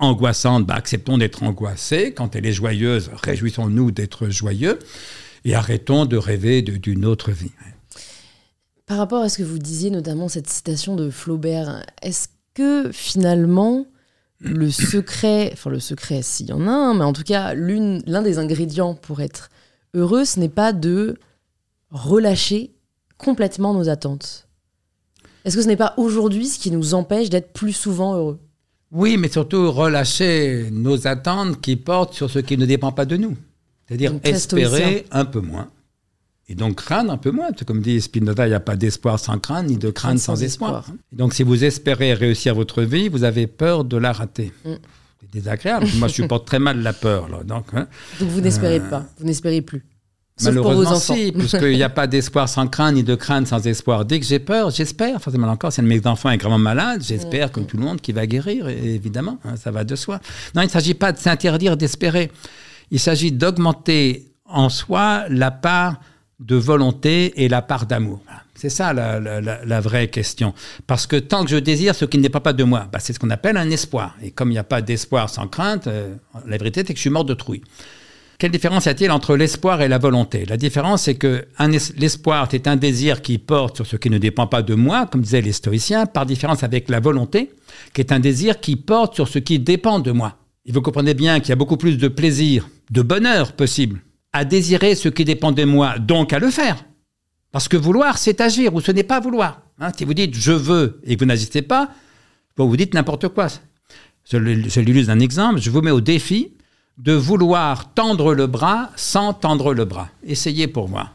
angoissante, bah, acceptons d'être angoissés. Quand elle est joyeuse, réjouissons-nous d'être joyeux. Et arrêtons de rêver d'une autre vie. Par rapport à ce que vous disiez, notamment cette citation de Flaubert, est-ce que finalement le secret, enfin le secret s'il y en a mais en tout cas l'un des ingrédients pour être heureux, ce n'est pas de relâcher complètement nos attentes. Est-ce que ce n'est pas aujourd'hui ce qui nous empêche d'être plus souvent heureux? Oui, mais surtout relâcher nos attentes qui portent sur ce qui ne dépend pas de nous. C'est-à-dire espérer un peu moins. Et donc craindre un peu moins. Comme dit Spinoza, il n'y a pas d'espoir sans crainte, ni de crainte sans, espoir. donc si vous espérez réussir votre vie, vous avez peur de la rater. Mm. C'est désagréable. Moi, je supporte très mal la peur. Là. Donc, hein. donc vous n'espérez euh, pas, vous n'espérez plus. Malheureusement, si, puisqu'il n'y a pas d'espoir sans crainte, ni de crainte sans espoir. Dès que j'ai peur, j'espère. Forcément, encore, si un de mes enfants est gravement malade, j'espère, mm. comme tout le monde, qu'il va guérir, évidemment. Hein, ça va de soi. Non, il ne s'agit pas de s'interdire d'espérer. Il s'agit d'augmenter en soi la part de volonté et la part d'amour. C'est ça la, vraie question. Parce que tant que je désire ce qui ne dépend pas de moi, bah, c'est ce qu'on appelle un espoir. Et comme il n'y a pas d'espoir sans crainte, euh, la vérité c'est que je suis mort de trouille. Quelle différence y a-t-il entre l'espoir et la volonté? La différence, c'est que l'espoir, c'est un désir qui porte sur ce qui ne dépend pas de moi, comme disaient les stoïciens, par différence avec la volonté, qui est un désir qui porte sur ce qui dépend de moi. Et vous comprenez bien qu'il y a beaucoup plus de plaisir, de bonheur possible, à désirer ce qui dépend de moi, donc à le faire. Parce que vouloir, c'est agir, ou ce n'est pas vouloir. Hein, si vous dites je veux et que vous n'agissez pas, vous dites n'importe quoi. Je, je l'illustre d'un exemple, je vous mets au défi de vouloir tendre le bras sans tendre le bras. Essayez pour moi.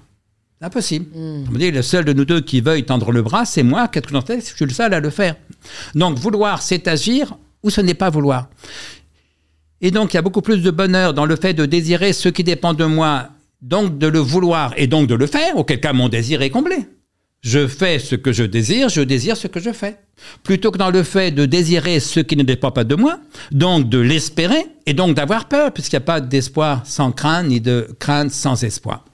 Impossible. Mm. On dit, le seul de nous deux qui veuille tendre le bras, c'est moi, qu'est-ce que je suis le seul à le faire. Donc vouloir, c'est agir ou ce n'est pas vouloir. Et donc il y a beaucoup plus de bonheur dans le fait de désirer ce qui dépend de moi, donc de le vouloir et donc de le faire, auquel cas mon désir est comblé. Je fais ce que je désire, je désire ce que je fais. Plutôt que dans le fait de désirer ce qui ne dépend pas de moi, donc de l'espérer, et donc d'avoir peur, puisqu'il n'y a pas d'espoir sans crainte, ni de crainte sans espoir.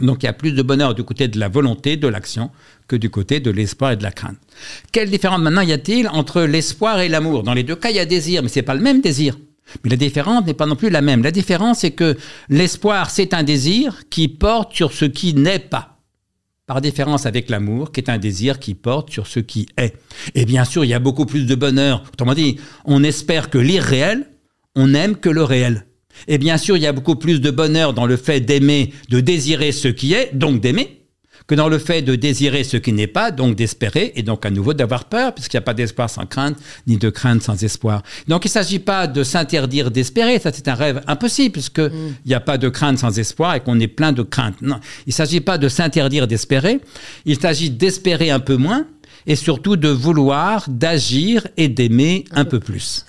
Donc il y a plus de bonheur du côté de la volonté, de l'action, que du côté de l'espoir et de la crainte. Quelle différence maintenant y a-t-il entre l'espoir et l'amour? Dans les deux cas, il y a désir, mais ce n'est pas le même désir. Mais la différence n'est pas non plus la même. La différence, c'est que l'espoir, c'est un désir qui porte sur ce qui n'est pas par différence avec l'amour, qui est un désir qui porte sur ce qui est. Et bien sûr, il y a beaucoup plus de bonheur. Autrement dit, on espère que l'irréel, on n'aime que le réel. Et bien sûr, il y a beaucoup plus de bonheur dans le fait d'aimer, de désirer ce qui est, donc d'aimer, que dans le fait de désirer ce qui n'est pas, donc d'espérer, et donc à nouveau d'avoir peur, puisqu'il n'y a pas d'espoir sans crainte, ni de crainte sans espoir. Donc il ne s'agit pas de s'interdire d'espérer, ça c'est un rêve impossible, puisqu'il mm. n'y a pas de crainte sans espoir et qu'on est plein de crainte. Non, il ne s'agit pas de s'interdire d'espérer, il s'agit d'espérer un peu moins, et surtout de vouloir, d'agir et d'aimer un peu plus.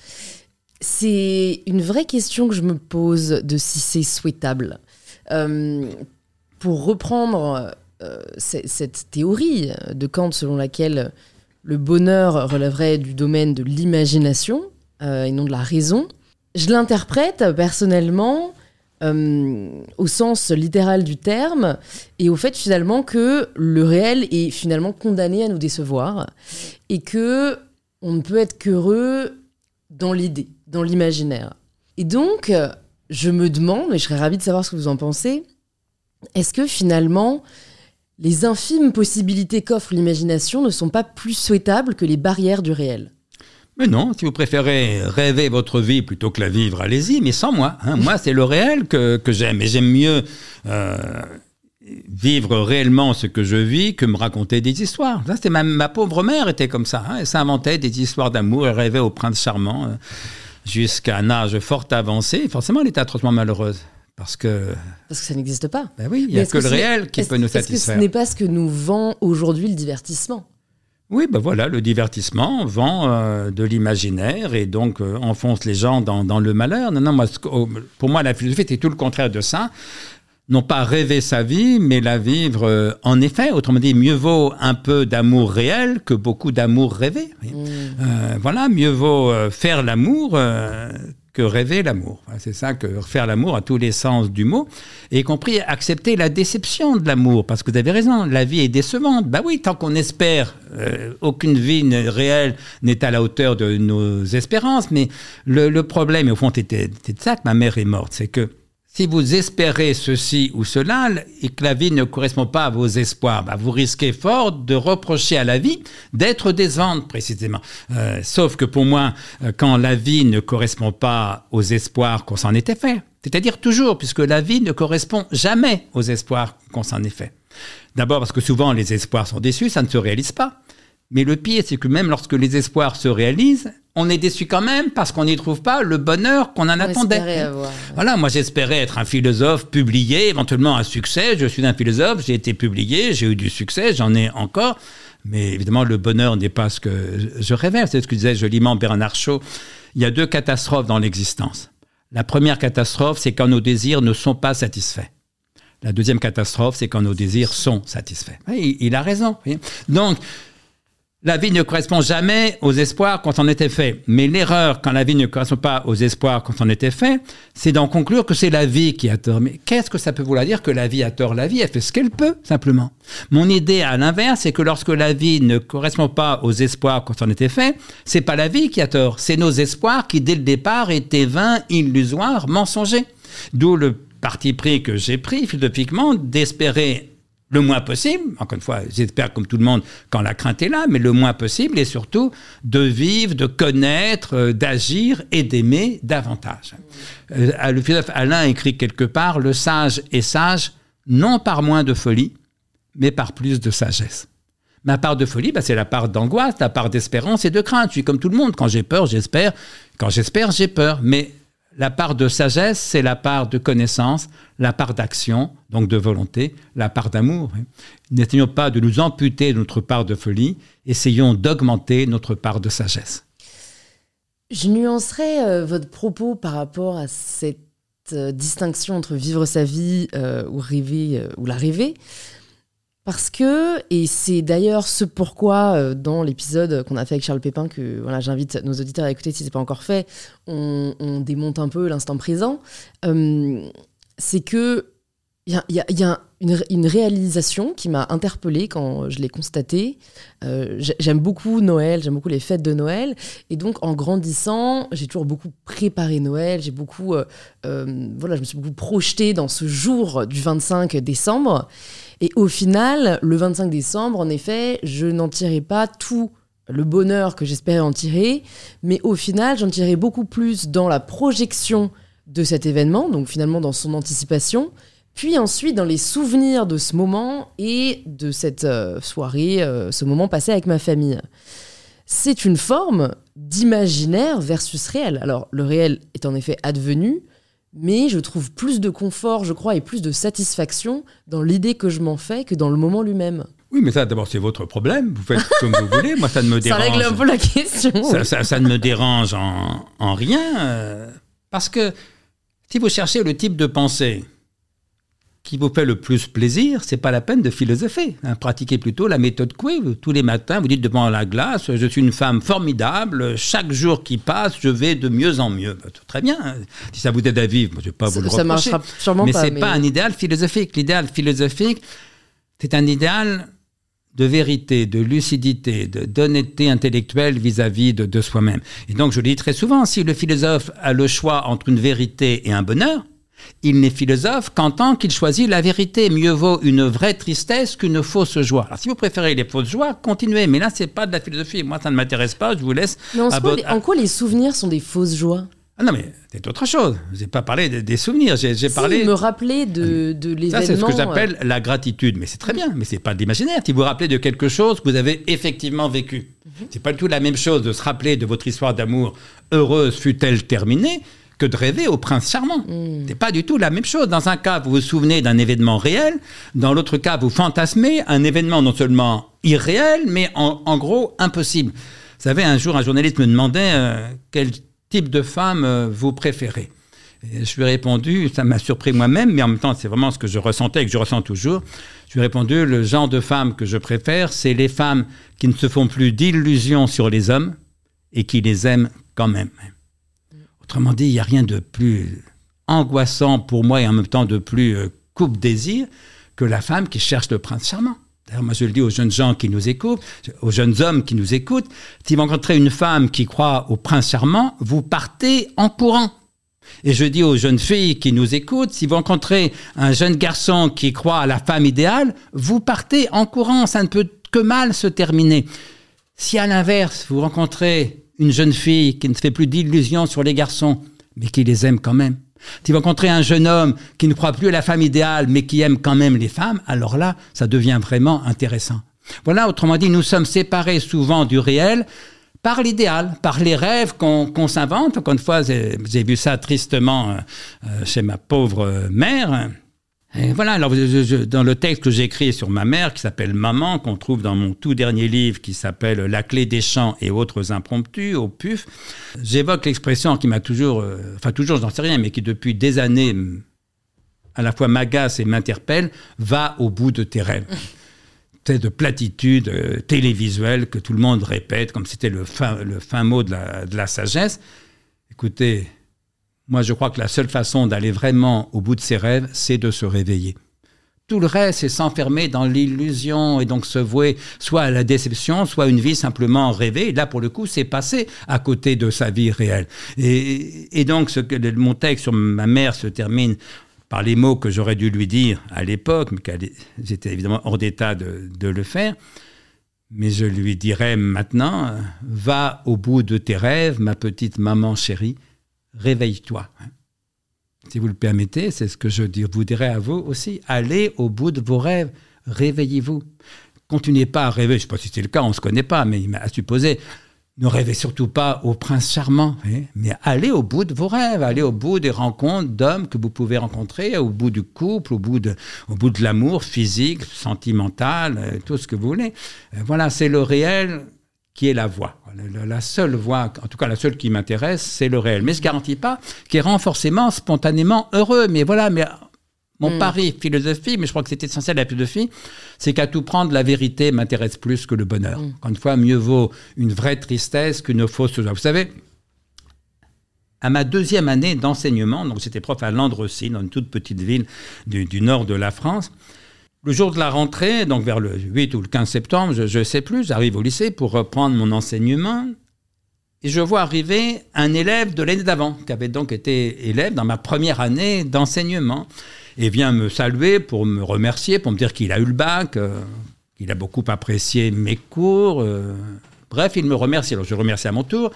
C'est une vraie question que je me pose de si c'est souhaitable. Euh, pour reprendre cette théorie de Kant selon laquelle le bonheur relèverait du domaine de l'imagination euh, et non de la raison, je l'interprète personnellement euh, au sens littéral du terme et au fait finalement que le réel est finalement condamné à nous décevoir et que on ne peut être qu'heureux dans l'idée, dans l'imaginaire. Et donc, je me demande, et je serais ravie de savoir ce que vous en pensez, est-ce que finalement, les infimes possibilités qu'offre l'imagination ne sont pas plus souhaitables que les barrières du réel. Mais non, si vous préférez rêver votre vie plutôt que la vivre, allez-y, mais sans moi. Hein. Moi, c'est le réel que, j'aime. Et j'aime mieux euh, vivre réellement ce que je vis que me raconter des histoires. Ça, ma, ma pauvre mère était comme ça. Hein. Elle s'inventait des histoires d'amour, elle rêvait au prince charmant euh, jusqu'à un âge fort avancé. Forcément, elle était atrocement malheureuse. Parce que... Parce que ça n'existe pas. Ben oui, il n'y a que, le réel qui peut nous satisfaire. Que ce n'est pas ce que nous vend aujourd'hui le divertissement oui, ben voilà, le divertissement vend euh, de l'imaginaire et donc euh, enfonce les gens dans, dans, le malheur. Non, non, moi, pour moi, la philosophie, c'est tout le contraire de ça non pas rêver sa vie, mais la vivre euh, en effet. Autrement dit, mieux vaut un peu d'amour réel que beaucoup d'amour rêvé. Mm. Voilà, mieux vaut faire l'amour que rêver l'amour. C'est ça que faire l'amour à tous les sens du mot, et y compris accepter la déception de l'amour, parce que vous avez raison, la vie est décevante. Bah oui, tant qu'on espère, euh, aucune vie réelle n'est à la hauteur de nos espérances, mais le, problème, et au fond, c'était de ça que ma mère est morte, c'est que si vous espérez ceci ou cela et que la vie ne correspond pas à vos espoirs, bah, vous risquez fort de reprocher à la vie d'être décevante précisément. Euh, sauf que pour moi, euh, quand la vie ne correspond pas aux espoirs qu'on s'en était fait, c'est-à-dire toujours, puisque la vie ne correspond jamais aux espoirs qu'on s'en est fait. D'abord parce que souvent les espoirs sont déçus, ça ne se réalise pas. Mais le pire, c'est que même lorsque les espoirs se réalisent, on est déçu quand même parce qu'on n'y trouve pas le bonheur qu'on en attendait. Voilà, moi j'espérais être un philosophe publié, éventuellement un succès. Je suis un philosophe, j'ai été publié, j'ai eu du succès, j'en ai encore. Mais évidemment, le bonheur n'est pas ce que je rêvais. C'est ce que disait joliment Bernard Shaw. Il y a deux catastrophes dans l'existence. La première catastrophe, c'est quand nos désirs ne sont pas satisfaits. La deuxième catastrophe, c'est quand nos désirs sont satisfaits. Il, il a raison. Donc, la vie ne correspond jamais aux espoirs quand on était fait. Mais l'erreur, quand la vie ne correspond pas aux espoirs quand on était fait, c'est d'en conclure que c'est la vie qui a tort. Mais qu'est-ce que ça peut vouloir dire que la vie a tort? La vie, elle fait ce qu'elle peut, simplement. Mon idée à l'inverse, c'est que lorsque la vie ne correspond pas aux espoirs quand on était fait, c'est pas la vie qui a tort, c'est nos espoirs qui, dès le départ, étaient vains, illusoires, mensongers. D'où le parti pris que j'ai pris philosophiquement d'espérer le moins possible, encore une fois, j'espère comme tout le monde quand la crainte est là, mais le moins possible et surtout de vivre, de connaître, euh, d'agir et d'aimer davantage. Euh, le philosophe Alain écrit quelque part, le sage est sage non par moins de folie, mais par plus de sagesse. Ma part de folie, bah, c'est la part d'angoisse, la part d'espérance et de crainte. Je suis comme tout le monde. Quand j'ai peur, j'espère. Quand j'espère, j'ai peur. Mais la part de sagesse, c'est la part de connaissance, la part d'action, donc de volonté, la part d'amour. N'essayons pas de nous amputer notre part de folie, essayons d'augmenter notre part de sagesse. Je nuancerai euh, votre propos par rapport à cette euh, distinction entre vivre sa vie euh, ou rêver ou la rêver. Parce que, et c'est d'ailleurs ce pourquoi euh, dans l'épisode qu'on a fait avec Charles Pépin, que voilà, j'invite nos auditeurs à écouter si ce n'est pas encore fait, on, démonte un peu l'instant présent, euh, c'est que il y a, une, réalisation qui m'a interpellée quand je l'ai constatée. Euh, j'aime beaucoup Noël, j'aime beaucoup les fêtes de Noël. Et donc, en grandissant, j'ai toujours beaucoup préparé Noël. J'ai beaucoup, voilà, je me suis beaucoup projetée dans ce jour du 25 décembre. Et au final, le 25 décembre, en effet, je n'en tirais pas tout le bonheur que j'espérais en tirer, mais au final, j'en tirais beaucoup plus dans la projection de cet événement, donc finalement dans son anticipation, puis ensuite dans les souvenirs de ce moment et de cette euh, soirée, euh, ce moment passé avec ma famille. C'est une forme d'imaginaire versus réel. Alors le réel est en effet advenu, mais je trouve plus de confort, je crois, et plus de satisfaction dans l'idée que je m'en fais que dans le moment lui-même. Oui, mais ça, d'abord, c'est votre problème. Vous faites comme vous voulez. Moi, ça ne me dérange. *laughs* Ça règle un peu la question. Ça, ne me dérange en, en rien. Euh, parce que si vous cherchez le type de pensée qui vous fait le plus plaisir, c'est pas la peine de philosopher. Hein. Pratiquez plutôt la méthode Coué. Tous les matins, vous dites devant la glace, je suis une femme formidable, chaque jour qui passe, je vais de mieux en mieux. Bah, très bien. Hein. Si ça vous aide à vivre, je ne vais pas vous le reprocher. Ça marchera sûrement mais pas. Mais c'est pas un idéal philosophique. L'idéal philosophique, c'est un idéal de vérité, de lucidité, d'honnêteté intellectuelle vis-à-vis de, de soi-même. Et donc, je le dis très souvent, si le philosophe a le choix entre une vérité et un bonheur, il n'est philosophe qu'en tant qu'il choisit la vérité. Mieux vaut une vraie tristesse qu'une fausse joie. Alors, si vous préférez les fausses joies, continuez. Mais là, c'est pas de la philosophie. Moi, ça ne m'intéresse pas. Je vous laisse. Mais en, quoi les souvenirs sont des fausses joies? Ah non, mais c'est autre chose. Je n'ai pas parlé des, souvenirs. J'ai si, parlé. me rappeler de, de l'événement. Ça, c'est ce que j'appelle euh. la gratitude. Mais c'est très bien. Mais c'est pas de l'imaginaire. Si vous vous rappelez de quelque chose que vous avez effectivement vécu. Ce mhm. C'est pas du tout la même chose de se rappeler de votre histoire d'amour heureuse fut-elle terminée que de rêver au prince charmant. Hmm. C'est pas du tout la même chose. Dans un cas, vous vous souvenez d'un événement réel. Dans l'autre cas, vous fantasmez un événement non seulement irréel, mais en, gros impossible. Vous savez, un jour, un journaliste me demandait euh, quel type de femme euh, vous préférez? je lui ai répondu, ça m'a surpris moi-même, mais en même temps, c'est vraiment ce que je ressentais et que je ressens toujours. Je lui ai répondu, le genre de femme que je préfère, c'est les femmes qui ne se font plus d'illusions sur les hommes et qui les aiment quand même. Autrement dit, il n'y a rien de plus angoissant pour moi et en même temps de plus euh, coupe-désir que la femme qui cherche le prince charmant. D'ailleurs, moi, je le dis aux jeunes gens qui nous écoutent, aux jeunes hommes qui nous écoutent, si vous rencontrez une femme qui croit au prince charmant, vous partez en courant. Et je dis aux jeunes filles qui nous écoutent, si vous rencontrez un jeune garçon qui croit à la femme idéale, vous partez en courant, ça ne peut que mal se terminer. Si à l'inverse, vous rencontrez une jeune fille qui ne fait plus d'illusions sur les garçons, mais qui les aime quand même, si vous rencontrez un jeune homme qui ne croit plus à la femme idéale, mais qui aime quand même les femmes, alors là, ça devient vraiment intéressant. Voilà, autrement dit, nous sommes séparés souvent du réel par l'idéal, par les rêves qu'on s'invente. Encore une fois, j'ai vu ça tristement euh, euh, chez ma pauvre mère. Et voilà, alors dans le texte que j'ai écrit sur ma mère, qui s'appelle Maman, qu'on trouve dans mon tout dernier livre qui s'appelle La clé des champs et autres impromptus, au PUF, j'évoque l'expression qui m'a toujours, euh, enfin toujours, je n'en sais rien, mais qui depuis des années à la fois m'agace et m'interpelle, va au bout de tes rêves. *laughs* C'est de platitude euh, télévisuelle que tout le monde répète, comme c'était le fin, le fin mot de la, de la sagesse. Écoutez, moi, je crois que la seule façon d'aller vraiment au bout de ses rêves, c'est de se réveiller. Tout le reste, c'est s'enfermer dans l'illusion et donc se vouer soit à la déception, soit à une vie simplement rêvée. Et là, pour le coup, c'est passé à côté de sa vie réelle. Et, donc, ce que, mon texte sur ma mère se termine par les mots que j'aurais dû lui dire à l'époque, mais j'étais évidemment hors d'état de, de le faire. Mais je lui dirais maintenant, va au bout de tes rêves, ma petite maman chérie, réveille-toi. Hein. Si vous le permettez, c'est ce que je vous dirais à vous aussi. Allez au bout de vos rêves, réveillez-vous. Continuez pas à rêver, je ne sais pas si c'est le cas, on ne se connaît pas, mais à supposer, ne rêvez surtout pas au prince charmant, mais allez au bout de vos rêves, allez au bout des rencontres d'hommes que vous pouvez rencontrer, au bout du couple, au bout de, au bout de l'amour physique, sentimental, euh, tout ce que vous voulez. Euh, voilà, c'est le réel qui est la voix. La seule voix, en tout cas la seule qui m'intéresse, c'est le réel. Mais je ne garantis pas qu'il rend forcément spontanément heureux. Mais voilà, mais mon hmm. pari philosophie, mais je crois que c'est essentiel à la philosophie, c'est qu'à tout prendre, la vérité m'intéresse plus que le bonheur. Hmm. Encore une fois, mieux vaut une vraie tristesse qu'une fausse joie. Vous savez, à ma deuxième année d'enseignement, donc j'étais prof à Landrecy, dans une toute petite ville du nord de la France, le jour de la rentrée, donc vers le 8 ou le 15 septembre, je ne sais plus, j'arrive au lycée pour reprendre mon enseignement. Et je vois arriver un élève de l'année d'avant, qui avait donc été élève dans ma première année d'enseignement, et vient me saluer pour me remercier, pour me dire qu'il a eu le bac, euh, qu'il a beaucoup apprécié mes cours. Euh. bref, il me remercie. Alors je remercie à mon tour.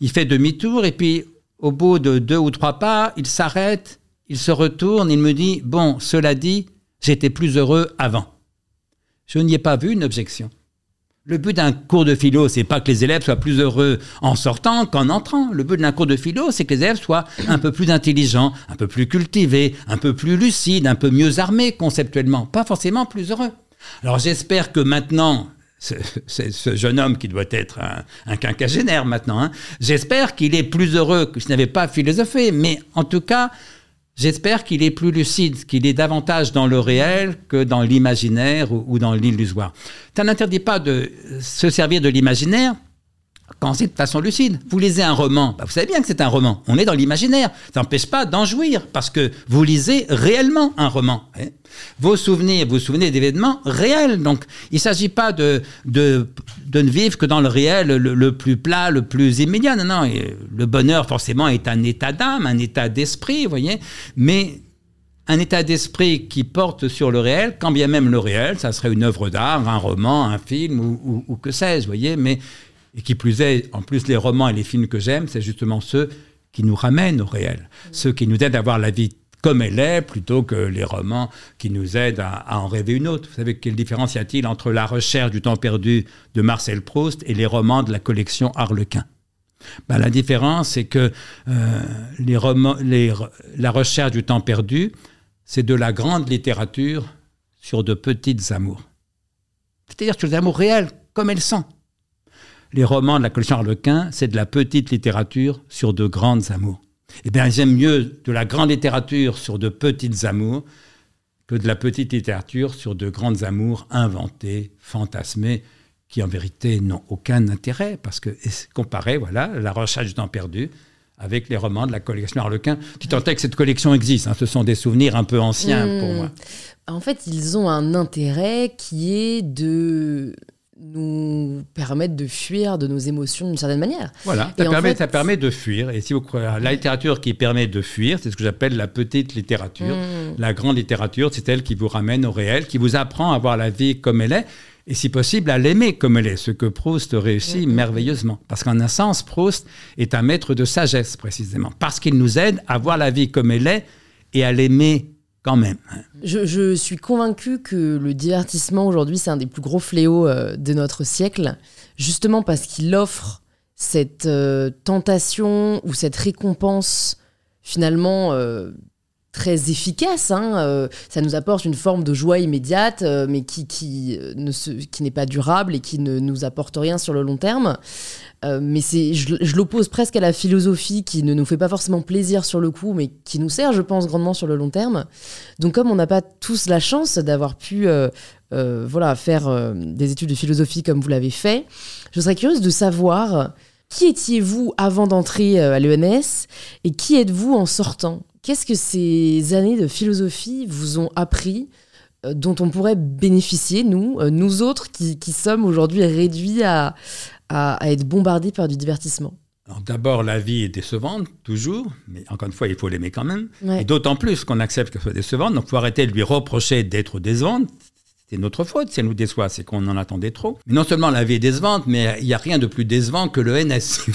Il fait demi-tour, et puis au bout de deux ou trois pas, il s'arrête, il se retourne, il me dit, bon, cela dit, J'étais plus heureux avant. Je n'y ai pas vu une objection. Le but d'un cours de philo, c'est pas que les élèves soient plus heureux en sortant qu'en entrant. Le but d'un cours de philo, c'est que les élèves soient un peu plus intelligents, un peu plus cultivés, un peu plus lucides, un peu mieux armés conceptuellement, pas forcément plus heureux. Alors j'espère que maintenant, c'est ce jeune homme qui doit être un, quinquagénaire maintenant, hein, j'espère qu'il est plus heureux que je n'avais pas philosophé, mais en tout cas, J'espère qu'il est plus lucide, qu'il est davantage dans le réel que dans l'imaginaire ou, dans l'illusoire. Ça n'interdit pas de se servir de l'imaginaire quand c'est de façon lucide. Vous lisez un roman, bah, vous savez bien que c'est un roman. On est dans l'imaginaire. Ça n'empêche pas d'en jouir parce que vous lisez réellement un roman. Hein. Vos souvenirs, vous vous souvenez d'événements réels. Donc, il ne s'agit pas de, de, de, ne vivre que dans le réel le, plus plat, le plus immédiat. Non, non. Le bonheur, forcément, est un état d'âme, un état d'esprit, vous voyez. Mais un état d'esprit qui porte sur le réel, quand bien même le réel, ça serait une œuvre d'art, un roman, un film ou, ou que sais-je, vous voyez. Mais et qui plus est, en plus, les romans et les films que j'aime, c'est justement ceux qui nous ramènent au réel, ceux qui nous aident à voir la vie comme elle est, plutôt que les romans qui nous aident à, en rêver une autre. Vous savez, quelle différence y a-t-il entre La recherche du temps perdu de Marcel Proust et les romans de la collection Harlequin? Ben, La différence, c'est que euh, les romans, les, La recherche du temps perdu, c'est de la grande littérature sur de petites amours. C'est-à-dire sur des amours réels, comme elles sont les romans de la collection Harlequin, c'est de la petite littérature sur de grandes amours. Eh bien, j'aime mieux de la grande littérature sur de petites amours que de la petite littérature sur de grandes amours inventées, fantasmées, qui en vérité n'ont aucun intérêt, parce que comparé, voilà, la recherche du temps perdu avec les romans de la collection Harlequin. Tu tentais que cette collection existe, hein. ce sont des souvenirs un peu anciens Hmm. pour moi. En fait, ils ont un intérêt qui est de nous permettre de fuir de nos émotions d'une certaine manière. Voilà, ça permet, fait- ça permet de fuir. Et si vous croyez la littérature qui permet de fuir, c'est ce que j'appelle la petite littérature. Mm. La grande littérature, c'est elle qui vous ramène au réel, qui vous apprend à voir la vie comme elle est, et si possible à l'aimer comme elle est, ce que Proust réussit Mhm. merveilleusement. Parce qu'en un sens, Proust est un maître de sagesse, précisément, parce qu'il nous aide à voir la vie comme elle est et à l'aimer quand même. Je, je suis convaincue que le divertissement aujourd'hui, c'est un des plus gros fléaux euh, de notre siècle, justement parce qu'il offre cette euh, tentation ou cette récompense finalement euh, très efficace. hein, euh, ça nous apporte une forme de joie immédiate, euh, mais qui, qui, euh, ne se- qui n'est pas durable et qui ne nous apporte rien sur le long terme. Mais c'est, je, je l'oppose presque à la philosophie qui ne nous fait pas forcément plaisir sur le coup, mais qui nous sert, je pense, grandement sur le long terme. Donc, comme on n'a pas tous la chance d'avoir pu voilà, faire des études de philosophie comme vous l'avez fait, je serais curieuse de savoir qui étiez-vous avant d'entrer à l'ENS et qui êtes-vous en sortant Qu'est-ce que ces années de philosophie vous ont appris euh, dont on pourrait bénéficier, nous, euh, nous autres qui, qui sommes aujourd'hui réduits à, à, à être bombardés par du divertissement? D'abord, la vie est décevante, toujours, mais encore une fois, il faut l'aimer quand même. Ouais. Et d'autant plus qu'on accepte qu'elle soit décevante, donc il faut arrêter de lui reprocher d'être décevante. C'est notre faute si elle nous déçoit, c'est qu'on en attendait trop. Mais non seulement la vie est décevante, mais il n'y a rien de plus décevant que le NS.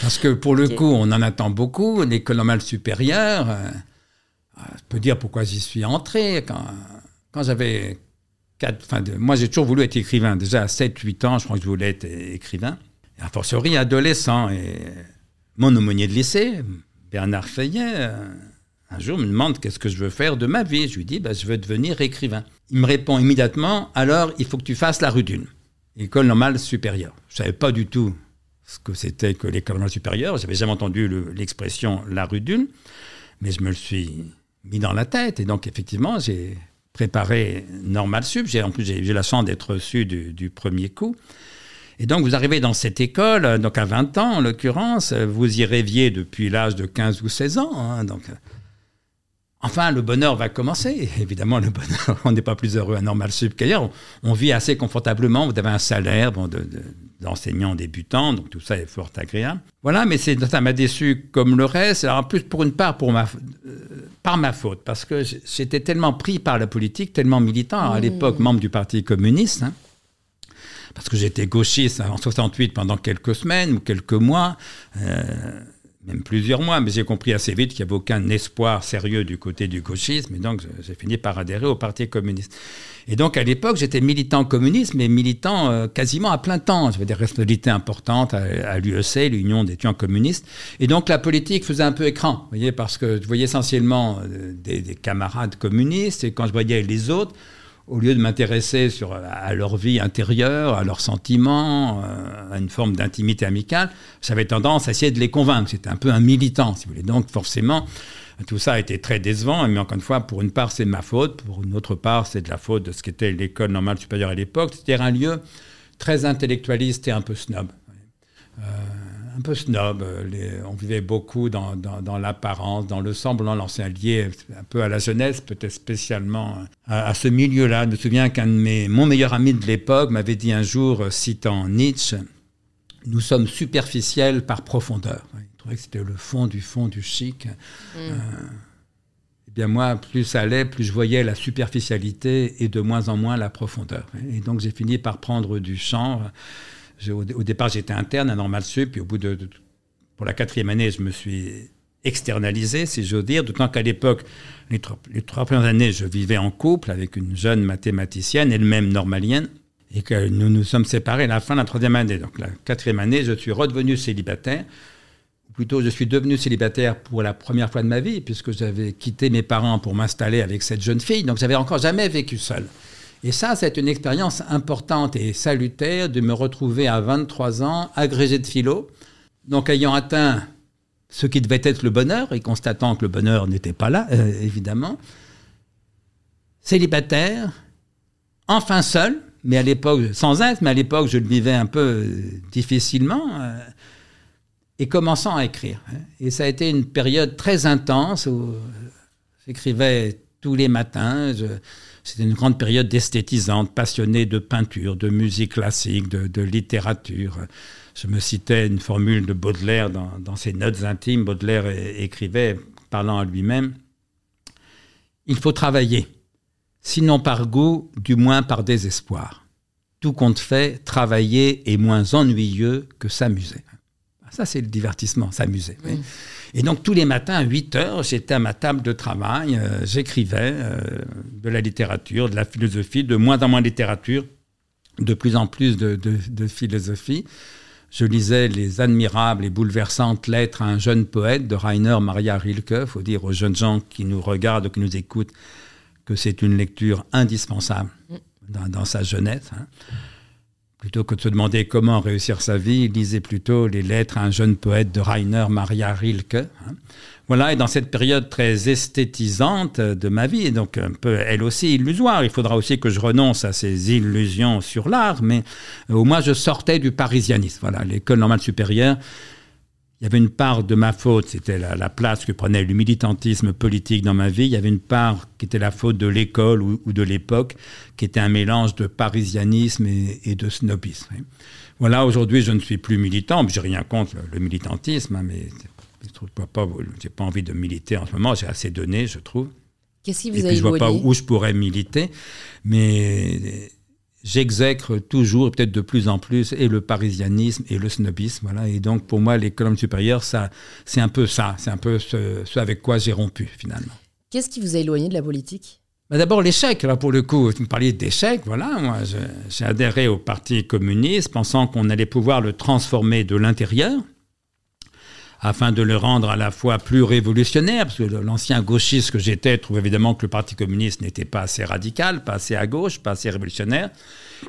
Parce que pour le coup, on en attend beaucoup. L'école normale supérieure, euh, euh, je peux dire pourquoi j'y suis entré. Quand, quand j'avais quatre, enfin, de- moi j'ai toujours voulu être écrivain. Déjà à 7-8 ans, je crois que je voulais être écrivain. Et a fortiori adolescent. Et mon aumônier de lycée, Bernard Fayet, euh, un jour me demande qu'est-ce que je veux faire de ma vie. Je lui dis, bah, je veux devenir écrivain. Il me répond immédiatement, alors il faut que tu fasses la rue d'une, école normale supérieure. Je savais pas du tout ce que c'était que l'école normale supérieure. J'avais jamais entendu le- l'expression la rue d'une, mais je me le suis mis dans la tête. Et donc effectivement, j'ai préparé normal sup. En plus j'ai j'ai la chance d'être reçu du, premier coup. Et donc, vous arrivez dans cette école, donc à 20 ans en l'occurrence, vous y rêviez depuis l'âge de 15 ou 16 ans. hein, donc, enfin, le bonheur va commencer. Évidemment, le bonheur, *laughs* on n'est pas plus heureux à Normal Sup qu'ailleurs. On, on vit assez confortablement. Vous avez un salaire bon, de- de- d'enseignant débutant, donc tout ça est fort agréable. Voilà, mais c'est- ça m'a déçu comme le reste. Alors, en plus, pour une part, pour ma, euh, par ma faute, parce que j'étais tellement pris par la politique, tellement militant. Alors, à l'époque, membre du Parti communiste. hein, parce que j'étais gauchiste en 68 pendant quelques semaines ou quelques mois, euh, même plusieurs mois, mais j'ai compris assez vite qu'il n'y avait aucun espoir sérieux du côté du gauchisme, et donc j'ai fini par adhérer au Parti communiste. Et donc à l'époque, j'étais militant communiste, mais militant euh, quasiment à plein temps. J'avais des responsabilités importantes à, à l'UEC, l'Union d'étudiants communistes. Et donc la politique faisait un peu écran, vous voyez, parce que je voyais essentiellement euh, des, des camarades communistes, et quand je voyais les autres, au lieu de m'intéresser sur à leur vie intérieure, à leurs sentiments, euh, à une forme d'intimité amicale, j'avais tendance à essayer de les convaincre. C'était un peu un militant, si vous voulez. Donc forcément, tout ça a été très décevant. Mais encore une fois, pour une part, c'est ma faute. Pour une autre part, c'est de la faute de ce qu'était l'école normale supérieure à l'époque. C'était un lieu très intellectualiste et un peu snob. Euh, un peu snob. euh, les- on vivait beaucoup dans, dans, dans l'apparence, dans le semblant. C'est lié un peu à la jeunesse, peut-être spécialement à, à ce milieu-là. Je me souviens qu'un de mes, mon meilleur ami de l'époque m'avait dit un jour, euh, citant Nietzsche, nous sommes superficiels par profondeur. Il trouvait que c'était le fond du fond du chic. Euh, eh bien moi, plus ça allait, plus je voyais la superficialité et de moins en moins la profondeur. Et donc j'ai fini par prendre du champ. Au, départ, j'étais interne à Normal Sup, puis au bout de, pour la quatrième année, je me suis externalisé, si j'ose dire, d'autant qu'à l'époque, les les trois premières années, je vivais en couple avec une jeune mathématicienne, elle-même normalienne, et que nous nous sommes séparés à la fin de la troisième année. Donc la quatrième année, je suis redevenu célibataire, ou plutôt je suis devenu célibataire pour la première fois de ma vie, puisque j'avais quitté mes parents pour m'installer avec cette jeune fille, donc j'avais encore jamais vécu seul. Et ça, c'est une expérience importante et salutaire de me retrouver à 23 ans, agrégé de philo, donc ayant atteint ce qui devait être le bonheur, et constatant que le bonheur n'était pas là, euh, évidemment, célibataire, enfin seul, mais à l'époque, sans être, mais à l'époque, je le vivais un peu euh, difficilement. euh, et commençant à écrire. Hein. Et ça a été une période très intense où j'écrivais tous les matins. C'était une grande période d'esthétisante, passionnée de peinture, de musique classique, de, littérature. Je me citais une formule de Baudelaire dans, ses notes intimes. Baudelaire écrivait, parlant à lui-même, Il faut travailler, sinon par goût, du moins par désespoir. Tout compte fait, travailler est moins ennuyeux que s'amuser. Ça, c'est le divertissement, s'amuser. Et donc, tous les matins, à 8 heures, j'étais à ma table de travail, euh, j'écrivais euh, de la littérature, de la philosophie, de moins en moins de littérature, de plus en plus de, philosophie. Je lisais les admirables et bouleversantes lettres à un jeune poète de Rainer Maria Rilke. Il faut dire aux jeunes gens qui nous regardent ou qui nous écoutent que c'est une lecture indispensable mm. dans, sa jeunesse. Hein. Plutôt que de se demander comment réussir sa vie, il lisait plutôt les lettres à un jeune poète de Rainer Maria Rilke. Hein. Voilà, et dans cette période très esthétisante de ma vie, et donc un peu elle aussi illusoire, il faudra aussi que je renonce à ces illusions sur l'art, mais au moins je sortais du parisianisme. Voilà, l'école normale supérieure, il y avait une part de ma faute, c'était la, place que prenait le militantisme politique dans ma vie. Il y avait une part qui était la faute de l'école ou, de l'époque, qui était un mélange de parisianisme et, de snobisme. Voilà, aujourd'hui, je ne suis plus militant. J'ai rien contre le, militantisme, hein, mais je n'ai pas, pas envie de militer en ce moment. J'ai assez donné, je trouve. Qu'est-ce qui vous et puis, je vois pas où je pourrais militer, mais j'exècre toujours, peut-être de plus en plus, et le parisianisme et le snobisme. Voilà. Et donc, pour moi, l'école supérieure, ça, c'est un peu ça. C'est un peu ce, avec quoi j'ai rompu, finalement. Qu'est-ce qui vous a éloigné de la politique? Bah, D'abord l'échec, là pour le coup, vous me parliez d'échec, voilà, moi j'ai adhéré au Parti communiste pensant qu'on allait pouvoir le transformer de l'intérieur, afin de le rendre à la fois plus révolutionnaire, parce que l'ancien gauchiste que j'étais trouve évidemment que le Parti communiste n'était pas assez radical, pas assez à gauche, pas assez révolutionnaire,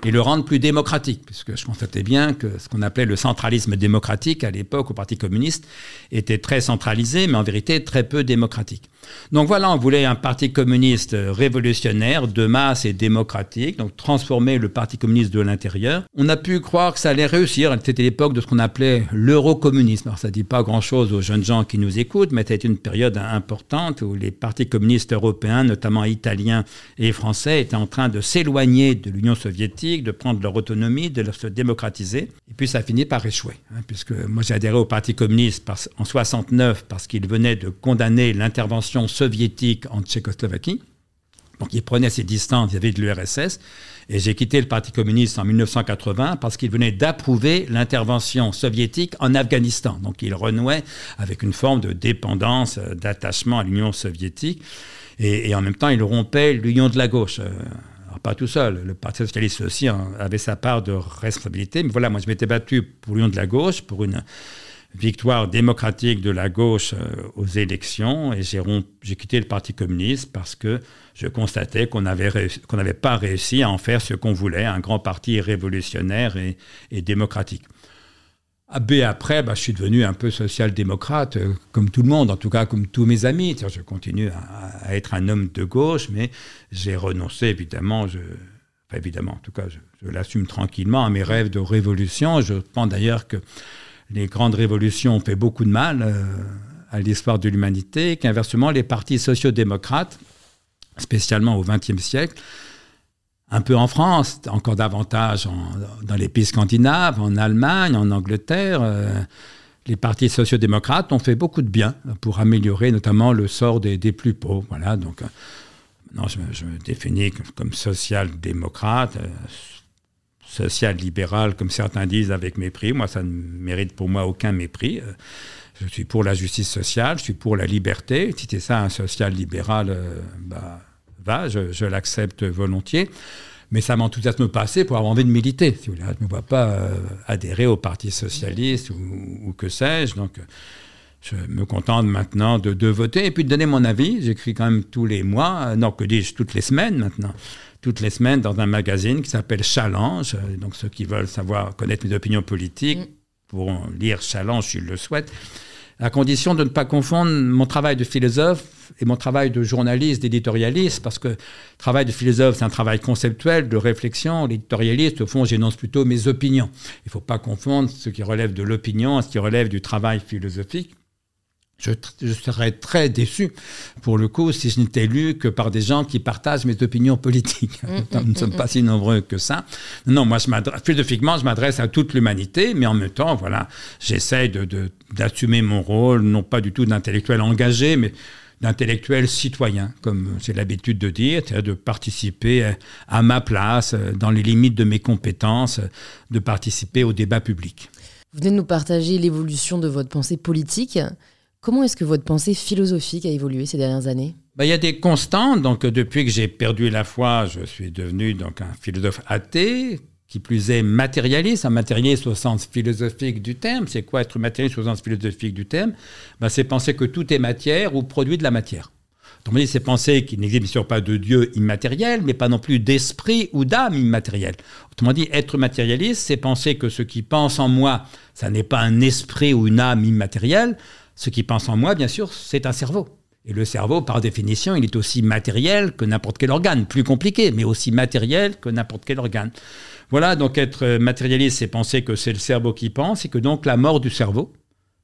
et le rendre plus démocratique, puisque je constatais bien que ce qu'on appelait le centralisme démocratique à l'époque au Parti communiste était très centralisé, mais en vérité très peu démocratique. Donc voilà, on voulait un parti communiste révolutionnaire, de masse et démocratique, donc transformer le parti communiste de l'intérieur. On a pu croire que ça allait réussir. C'était l'époque de ce qu'on appelait l'eurocommunisme. Alors ça ne dit pas grand-chose aux jeunes gens qui nous écoutent, mais c'était une période importante où les partis communistes européens, notamment italiens et français, étaient en train de s'éloigner de l'Union soviétique, de prendre leur autonomie, de se démocratiser. Et puis ça a fini par échouer, hein, puisque moi j'ai adhéré au Parti communiste en 69 parce qu'il venait de condamner l'intervention soviétique en Tchécoslovaquie. Donc il prenait ses distances vis-à-vis de l'URSS. Et j'ai quitté le Parti communiste en 1980 parce qu'il venait d'approuver l'intervention soviétique en Afghanistan. Donc il renouait avec une forme de dépendance, euh, d'attachement à l'Union soviétique. Et, en même temps, il rompait l'union de la gauche. Euh, alors pas tout seul, le Parti socialiste aussi avait sa part de responsabilité. Mais voilà, moi je m'étais battu pour l'union de la gauche, pour une victoire démocratique de la gauche euh, aux élections et j'ai quitté le Parti communiste parce que je constatais qu'on n'avait pas réussi à en faire ce qu'on voulait, un grand parti révolutionnaire et, démocratique. B après, bah, je suis devenu un peu social-démocrate, euh, comme tout le monde, en tout cas comme tous mes amis. Je continue à, être un homme de gauche, mais j'ai renoncé, évidemment, je, évidemment, en tout cas, je l'assume tranquillement, à mes rêves de révolution. Je pense d'ailleurs que les grandes révolutions ont fait beaucoup de mal euh, à l'histoire de l'humanité, qu'inversement, les partis sociaux-démocrates, spécialement au XXe siècle, un peu en France, encore davantage dans les pays scandinaves, en Allemagne, en Angleterre, euh, les partis sociaux-démocrates ont fait beaucoup de bien pour améliorer notamment le sort des, plus pauvres. Voilà, donc, euh, non, je, me définis comme social-démocrate social-libéral, comme certains disent, avec mépris. Moi, ça ne mérite pour moi aucun mépris. Euh, je suis pour la justice sociale, je suis pour la liberté. Si c'est ça un social-libéral, euh, bah, va, je, l'accepte volontiers. Mais ça m'enthousiasme pas assez pour avoir envie de militer. Si vous voulez. Je ne me vois pas euh, adhérer au Parti socialiste ou, que sais-je. Donc, je me contente maintenant de, de, voter et puis de donner mon avis. J'écris quand même tous les mois, non, que dis-je, toutes les semaines maintenant toutes les semaines dans un magazine qui s'appelle Challenge. Donc ceux qui veulent savoir connaître mes opinions politiques mm. pourront lire Challenge s'ils le souhaitent. à condition de ne pas confondre mon travail de philosophe et mon travail de journaliste, d'éditorialiste, parce que le travail de philosophe, c'est un travail conceptuel, de réflexion. L'éditorialiste, au fond, j'énonce plutôt mes opinions. Il ne faut pas confondre ce qui relève de l'opinion et ce qui relève du travail philosophique. Je, serais très déçu, pour le coup, si je n'étais lu que par des gens qui partagent mes opinions politiques. Mm, *laughs* Nous ne sommes mm, pas mm. si nombreux que ça. Non, moi, je philosophiquement, je m'adresse à toute l'humanité, mais en même temps, voilà, j'essaye d'assumer mon rôle, non pas du tout d'intellectuel engagé, mais d'intellectuel citoyen, comme j'ai l'habitude de dire, c'est-à-dire de participer à ma place, dans les limites de mes compétences, de participer au débat public. Vous venez de nous partager l'évolution de votre pensée politique. Comment est-ce que votre pensée philosophique a évolué ces dernières années? Bah, il y a des constants. Donc, depuis que j'ai perdu la foi, je suis devenu donc un philosophe athée, qui plus est matérialiste, un matérialiste au sens philosophique du terme. C'est quoi être matérialiste au sens philosophique du terme? Bah, C'est penser que tout est matière ou produit de la matière. Donc, c'est penser qu'il n'existe bien pas de Dieu immatériel, mais pas non plus d'esprit ou d'âme immatérielle. Autrement dit, être matérialiste, c'est penser que ce qui pense en moi, ça n'est pas un esprit ou une âme immatérielle, ce qui pense en moi, bien sûr, c'est un cerveau. Et le cerveau, par définition, il est aussi matériel que n'importe quel organe, plus compliqué, mais aussi matériel que n'importe quel organe. Voilà, donc être matérialiste, c'est penser que c'est le cerveau qui pense et que donc la mort du cerveau,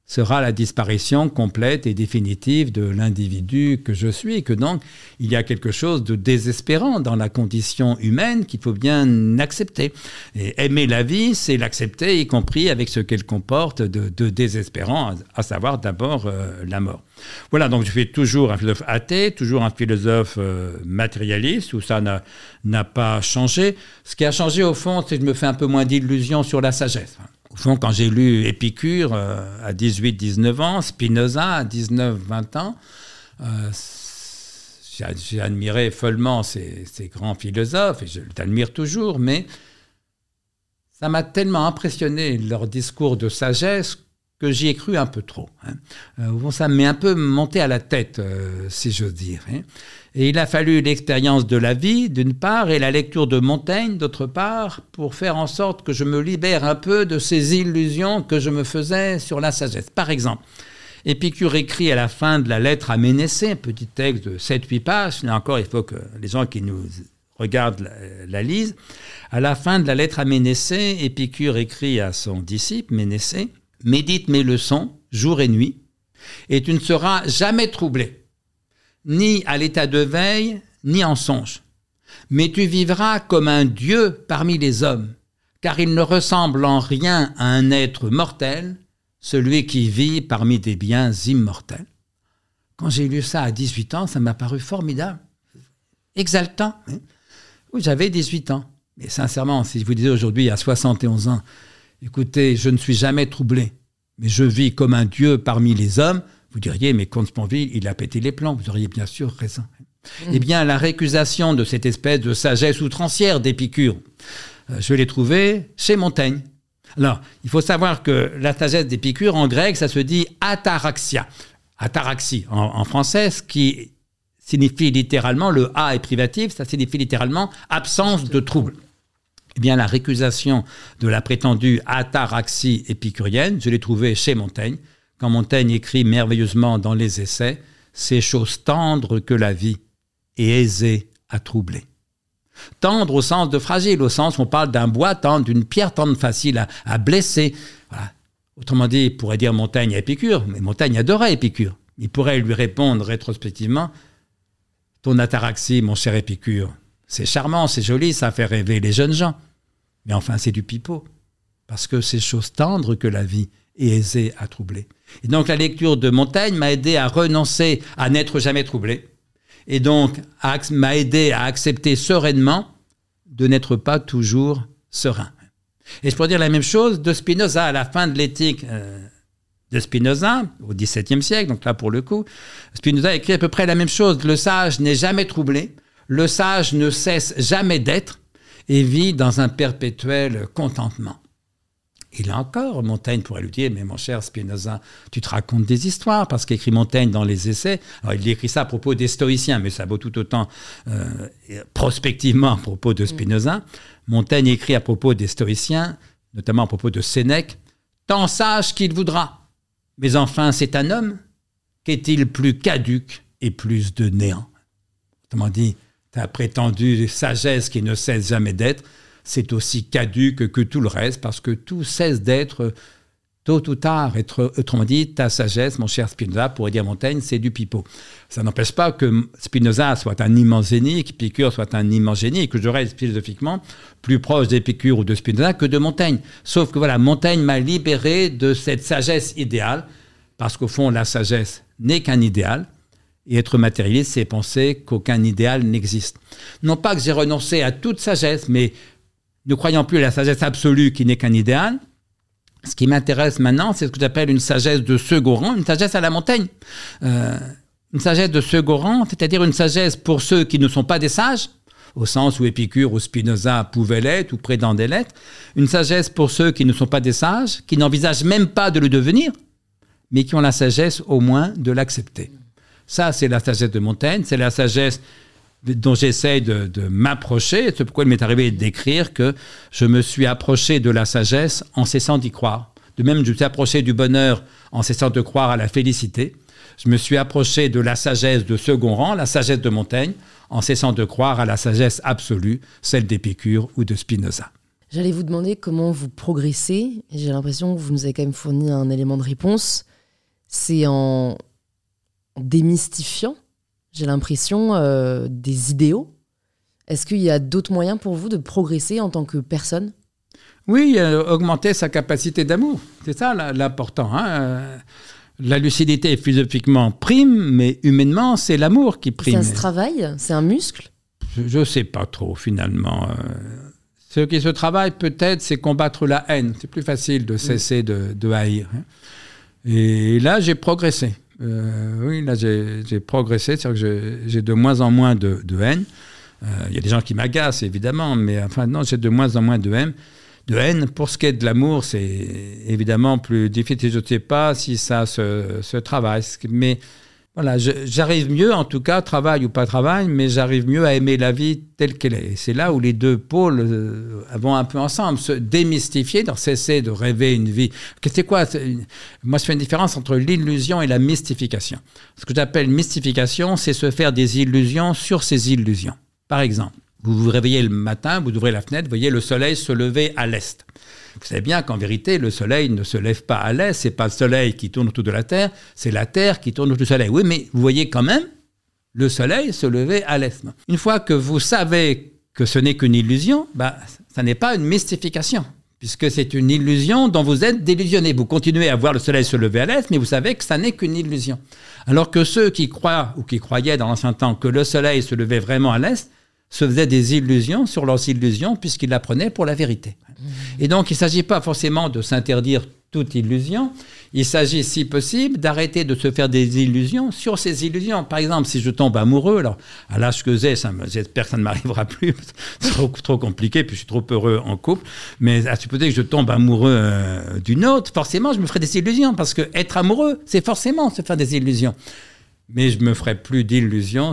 sera la disparition complète et définitive de l'individu que je suis, que donc il y a quelque chose de désespérant dans la condition humaine qu'il faut bien accepter. Et aimer la vie, c'est l'accepter, y compris avec ce qu'elle comporte de, désespérant, à, savoir d'abord euh, la mort. Voilà, donc je suis toujours un philosophe athée, toujours un philosophe euh, matérialiste, où ça n'a pas changé. Ce qui a changé au fond, c'est que je me fais un peu moins d'illusions sur la sagesse. Au fond, quand j'ai lu Épicure euh, à 18-19 ans, Spinoza à 19-20 ans, euh, j'ai admiré follement ces, grands philosophes, et je l'admire toujours, mais ça m'a tellement impressionné leur discours de sagesse que j'y ai cru un peu trop. Hein. Euh, ça m'est un peu monté à la tête, si j'ose dire. Hein. Et il a fallu l'expérience de la vie, d'une part, et la lecture de Montaigne, d'autre part, pour faire en sorte que je me libère un peu de ces illusions que je me faisais sur la sagesse. Par exemple, Épicure écrit à la fin de la lettre à Ménécée, un petit texte de 7-8 pages, là encore, il faut que les gens qui nous regardent la, lisent. À la fin de la lettre à Ménécée, Épicure écrit à son disciple, Ménécée, Médite mes leçons, jour et nuit, et tu ne seras jamais troublé ni à l'état de veille, ni en songe. Mais tu vivras comme un Dieu parmi les hommes, car il ne ressemble en rien à un être mortel, celui qui vit parmi des biens immortels. Quand j'ai lu ça à 18 ans, ça m'a paru formidable, exaltant. Hein. Oui, j'avais 18 ans. Mais sincèrement, si je vous disais aujourd'hui, à 71 ans, écoutez, je ne suis jamais troublé, mais je vis comme un Dieu parmi les hommes, vous diriez, mais Comte Sponville, il a pété les plans. Vous auriez bien sûr raison. Mmh. Eh bien, la récusation de cette espèce de sagesse outrancière d'Épicure, euh, je l'ai trouvée chez Montaigne. Alors, il faut savoir que la sagesse d'Épicure, en grec, ça se dit ataraxia. Ataraxie en, français, ce qui signifie littéralement, le A est privatif, ça signifie littéralement absence de trouble. Eh bien, la récusation de la prétendue ataraxie épicurienne, je l'ai trouvée chez Montaigne quand Montaigne écrit merveilleusement dans les essais, c'est chose tendre que la vie et aisée à troubler. Tendre au sens de fragile, au sens où on parle d'un bois tendre, d'une pierre tendre facile à, blesser. Autrement dit, il pourrait dire Montaigne à Épicure, mais Montaigne adorait Épicure. Il pourrait lui répondre rétrospectivement Ton ataraxie, mon cher Épicure, c'est charmant, c'est joli, ça fait rêver les jeunes gens. Mais enfin, c'est du pipeau. Parce que c'est chose tendre que la vie et aisée à troubler. Et donc la lecture de Montaigne m'a aidé à renoncer à n'être jamais troublé, et donc m'a aidé à accepter sereinement de n'être pas toujours serein. Et je pourrais dire la même chose de Spinoza à la fin de l'éthique euh, de Spinoza au XVIIe siècle. Donc là, pour le coup, Spinoza écrit à peu près la même chose. Le sage n'est jamais troublé, le sage ne cesse jamais d'être et vit dans un perpétuel contentement. Et là encore, Montaigne pourrait lui dire, mais mon cher Spinoza, tu te racontes des histoires, parce qu'écrit Montaigne dans les essais, alors il écrit ça à propos des stoïciens, mais ça vaut tout autant euh, prospectivement à propos de Spinoza. Montaigne écrit à propos des stoïciens, notamment à propos de Sénèque, tant sage qu'il voudra, Mais enfin, c'est un homme. Qu'est-il plus caduque et plus de néant? Autrement dit, ta prétendue sagesse qui ne cesse jamais d'être, c'est aussi caduque que tout le reste, parce que tout cesse d'être tôt ou tard. Autrement dit, ta sagesse, mon cher Spinoza, pourrait dire Montaigne, c'est du pipeau. Ça n'empêche pas que Spinoza soit un immense génie, qu'Épicure soit un immense génie, et que je reste philosophiquement plus proche d'Épicure ou de Spinoza que de Montaigne. Sauf que voilà, Montaigne m'a libéré de cette sagesse idéale, parce qu'au fond, la sagesse n'est qu'un idéal, et être matérialiste, c'est penser qu'aucun idéal n'existe. Non pas que j'ai renoncé à toute sagesse, mais ne croyant plus à la sagesse absolue qui n'est qu'un idéal, ce qui m'intéresse maintenant, c'est ce que j'appelle une sagesse de second rang, une sagesse à la montagne. Euh, une sagesse de second rang, c'est-à-dire une sagesse pour ceux qui ne sont pas des sages, au sens où Épicure ou Spinoza pouvaient l'être ou prétendaient l'être. Une sagesse pour ceux qui ne sont pas des sages, qui n'envisagent même pas de le devenir, mais qui ont la sagesse au moins de l'accepter. Ça, c'est la sagesse de Montaigne, c'est la sagesse dont j'essaye de, m'approcher. C'est pourquoi il m'est arrivé d'écrire que je me suis approché de la sagesse en cessant d'y croire. De même, je me suis approché du bonheur en cessant de croire à la félicité. Je me suis approché de la sagesse de second rang, la sagesse de Montaigne, en cessant de croire à la sagesse absolue, celle d'Épicure ou de Spinoza. J'allais vous demander comment vous progressez. J'ai l'impression que vous nous avez quand même fourni un élément de réponse. C'est en démystifiant j'ai l'impression, euh, des idéaux. Est-ce qu'il y a d'autres moyens pour vous de progresser en tant que personne? Oui, augmenter sa capacité d'amour. C'est ça l'important. Hein. Euh, la lucidité philosophiquement prime, mais humainement, c'est l'amour qui prime. Ça se travaille? C'est un muscle? Je ne sais pas trop, finalement. Euh. Ce qui se travaille, peut-être, c'est combattre la haine. C'est plus facile de cesser de, de haïr. Hein. Et là, j'ai progressé. Euh, oui, là, j'ai progressé. C'est-à-dire que j'ai de moins en moins de, haine. Il euh, y a des gens qui m'agacent, évidemment, mais enfin, non, j'ai de moins en moins de haine. De haine. Pour ce qui est de l'amour, c'est évidemment plus difficile. Je ne sais pas si ça se, se travaille. Mais voilà, j'arrive mieux, en tout cas, travail ou pas travail, mais j'arrive mieux à aimer la vie telle qu'elle est. C'est là où les deux pôles euh, vont un peu ensemble, se démystifier, donc cesser de rêver une vie. C'est quoi Moi, je fais une différence entre l'illusion et la mystification. Ce que j'appelle mystification, c'est se faire des illusions sur ces illusions. Par exemple, vous vous réveillez le matin, vous ouvrez la fenêtre, vous voyez le soleil se lever à l'est. Vous savez bien qu'en vérité, le Soleil ne se lève pas à l'est, c'est pas le Soleil qui tourne autour de la Terre, c'est la Terre qui tourne autour du Soleil. Oui, mais vous voyez quand même le Soleil se lever à l'est. Une fois que vous savez que ce n'est qu'une illusion, bah, ça n'est pas une mystification, puisque c'est une illusion dont vous êtes délusionné. Vous continuez à voir le Soleil se lever à l'est, mais vous savez que ça n'est qu'une illusion. Alors que ceux qui croient ou qui croyaient dans l'ancien temps que le Soleil se levait vraiment à l'est, se faisaient des illusions sur leurs illusions puisqu'ils la prenaient pour la vérité. Mmh. Et donc, il ne s'agit pas forcément de s'interdire toute illusion, il s'agit, si possible, d'arrêter de se faire des illusions sur ces illusions. Par exemple, si je tombe amoureux, alors à l'âge que j'ai, j'espère que ça ne m'arrivera *laughs* plus, c'est trop, trop, compliqué, puis je suis trop heureux en couple, mais à supposer que je tombe amoureux euh, d'une autre, forcément, je me ferai des illusions, parce que être amoureux, c'est forcément se faire des illusions. Mais je me ferai plus d'illusions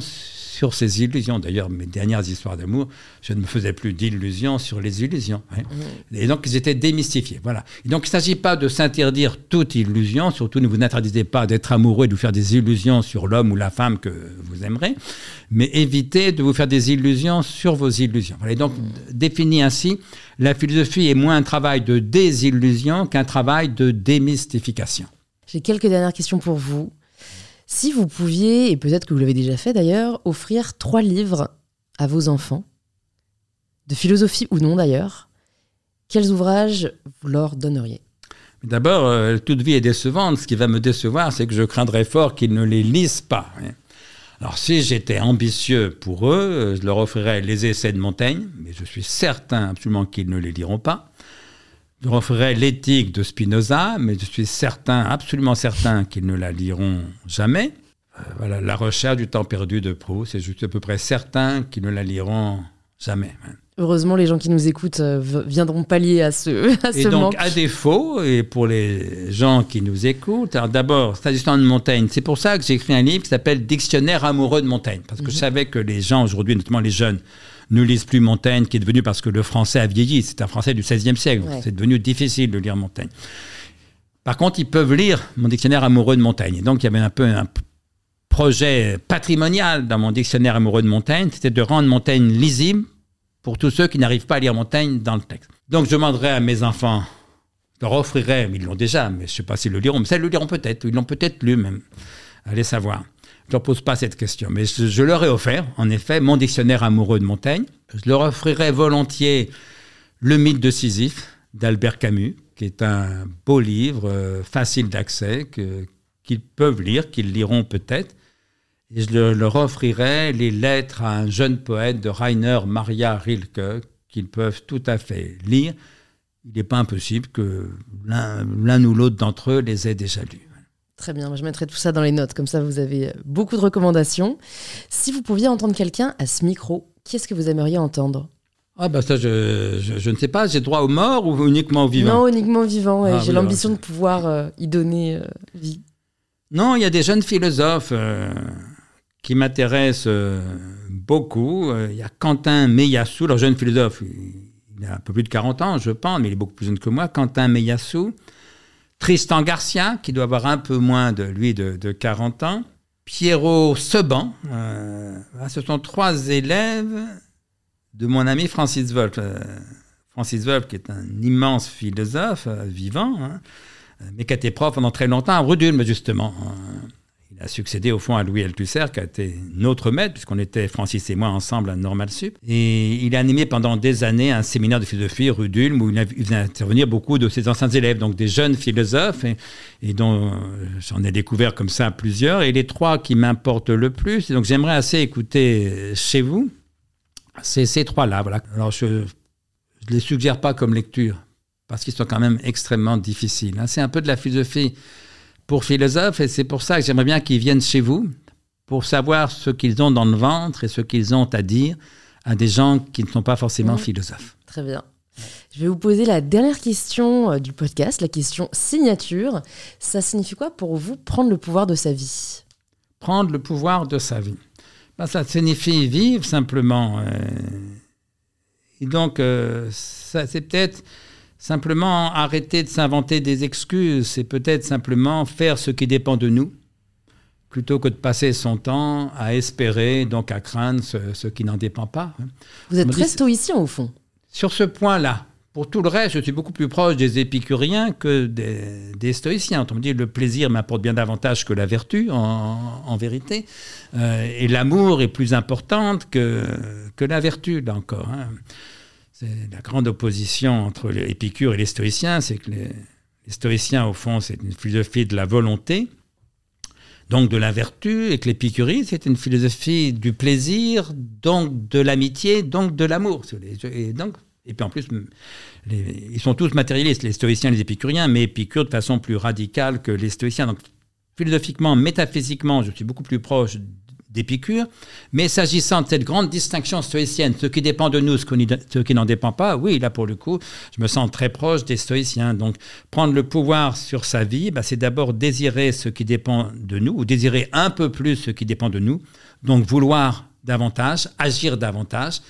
sur ces illusions. D'ailleurs, mes dernières histoires d'amour, je ne me faisais plus d'illusions sur les illusions. Hein. Mmh. Et donc, ils étaient démystifiés. Voilà. Et donc, il ne s'agit pas de s'interdire toute illusion, surtout ne vous n'interdisez pas d'être amoureux et de vous faire des illusions sur l'homme ou la femme que vous aimerez, mais évitez de vous faire des illusions sur vos illusions. Voilà. Et donc, mmh. défini ainsi, la philosophie est moins un travail de désillusion qu'un travail de démystification. J'ai quelques dernières questions pour vous. Si vous pouviez, et peut-être que vous l'avez déjà fait d'ailleurs, offrir trois livres à vos enfants, de philosophie ou non d'ailleurs, quels ouvrages vous leur donneriez? D'abord, euh, toute vie est décevante. Ce qui va me décevoir, c'est que je craindrais fort qu'ils ne les lisent pas. Hein. Alors si j'étais ambitieux pour eux, euh, je leur offrirais les essais de Montaigne, mais je suis certain absolument qu'ils ne les liront pas. Je referai l'éthique de Spinoza, mais je suis certain, absolument certain qu'ils ne la liront jamais. Euh, voilà, la recherche du temps perdu de Proust, c'est juste à peu près certain qu'ils ne la liront jamais. Heureusement, les gens qui nous écoutent euh, viendront pallier à ce, *laughs* à et donc, à défaut, et pour les gens qui nous écoutent, alors d'abord, s'agissant de Montaigne, c'est pour ça que j'ai écrit un livre qui s'appelle Dictionnaire amoureux de Montaigne, parce que je mhm. savais que les gens aujourd'hui, notamment les jeunes, ne lisent plus Montaigne, qui est devenu parce que le français a vieilli. C'est un français du XVIe siècle. C'est devenu difficile de lire Montaigne. Par contre, ils peuvent lire mon dictionnaire amoureux de Montaigne. donc, il y avait un peu un projet patrimonial dans mon dictionnaire amoureux de Montaigne, c'était de rendre Montaigne lisible pour tous ceux qui n'arrivent pas à lire Montaigne dans le texte. Donc, je demanderai à mes enfants, je leur offrirai, ils l'ont déjà, mais je ne sais pas s'ils le liront, mais ça, ils le liront peut-être, ils l'ont peut-être lu même. Allez savoir. Je ne leur pose pas cette question, mais je, leur ai offert, en effet, mon dictionnaire amoureux de Montaigne. Je leur offrirai volontiers Le mythe de Sisyphe d'Albert Camus, qui est un beau livre, euh, facile d'accès, qu'ils peuvent lire, qu'ils liront peut-être. Et je leur offrirai les lettres à un jeune poète de Rainer Maria Rilke, qu'ils peuvent tout à fait lire. Il n'est pas impossible que l'un ou l'autre d'entre eux les ait déjà lus. Très bien, je mettrai tout ça dans les notes, comme ça vous avez beaucoup de recommandations. Si vous pouviez entendre quelqu'un à ce micro, qui est-ce que vous aimeriez entendre? Ah bah ça je, je, ne sais pas, j'ai droit aux morts ou uniquement aux vivants Non, uniquement aux vivants, ah j'ai l'ambition de pouvoir euh, y donner euh, vie. Non, il y a des jeunes philosophes euh, qui m'intéressent beaucoup. Il y a Quentin Meyassou, leur jeune philosophe, il a un peu plus de 40 ans je pense, mais il est beaucoup plus jeune que moi, Quentin Meyassou. Tristan Garcia, qui doit avoir un peu moins de lui de, de 40 ans. Pierrot Seban, ce sont trois élèves de mon ami Francis Wolff. Euh, Francis Wolff, qui est un immense philosophe euh, vivant, hein, euh, mais qui a été prof pendant très longtemps à Rudulme, justement. Hein. A succédé au fond à Louis Althusser, qui a été notre maître, puisqu'on était Francis et moi ensemble à Normal Sup. Et il a animé pendant des années un séminaire de philosophie rue d'Ulm, où il, vu intervenir beaucoup de ses anciens élèves, donc des jeunes philosophes, et, dont j'en ai découvert comme ça plusieurs. Et les trois qui m'importent le plus, et donc j'aimerais assez écouter chez vous, c'est ces trois-là. Voilà. Alors, je ne les suggère pas comme lecture, parce qu'ils sont quand même extrêmement difficiles. Hein. C'est un peu de la philosophie pour philosophes, et c'est pour ça que j'aimerais bien qu'ils viennent chez vous, pour savoir ce qu'ils ont dans le ventre et ce qu'ils ont à dire à des gens qui ne sont pas forcément mmh. philosophes. Très bien. Je vais vous poser la dernière question euh, du podcast, la question signature. Ça signifie quoi pour vous prendre le pouvoir de sa vie? Prendre le pouvoir de sa vie. Ben, ça signifie vivre simplement. Euh. Et donc, euh, ça, c'est peut-être simplement arrêter de s'inventer des excuses, c'est peut-être simplement faire ce qui dépend de nous, plutôt que de passer son temps à espérer, donc à craindre ce, qui n'en dépend pas. Hein. Vous êtes très stoïcien au fond. Sur ce point-là, pour tout le reste, je suis beaucoup plus proche des épicuriens que des, stoïciens. On me dit le plaisir m'apporte bien davantage que la vertu, en, vérité. Euh, et l'amour est plus importante que, que la vertu, là encore. Hein. La grande opposition entre l'épicure et les stoïciens, c'est que les, les, stoïciens, au fond, c'est une philosophie de la volonté, donc de la vertu, et que l'épicurie, c'est une philosophie du plaisir, donc de l'amitié, donc de l'amour. Et donc, et puis en plus, ils sont tous matérialistes, les stoïciens et les épicuriens, mais Épicure de façon plus radicale que les stoïciens. Donc philosophiquement, métaphysiquement, je suis beaucoup plus proche d'Épicure. Mais s'agissant de cette grande distinction stoïcienne, ce qui dépend de nous, ce qui n'en dépend pas, oui, là pour le coup, je me sens très proche des stoïciens. Donc prendre le pouvoir sur sa vie, bah, c'est d'abord désirer ce qui dépend de nous, ou désirer un peu plus ce qui dépend de nous. Donc vouloir davantage, agir davantage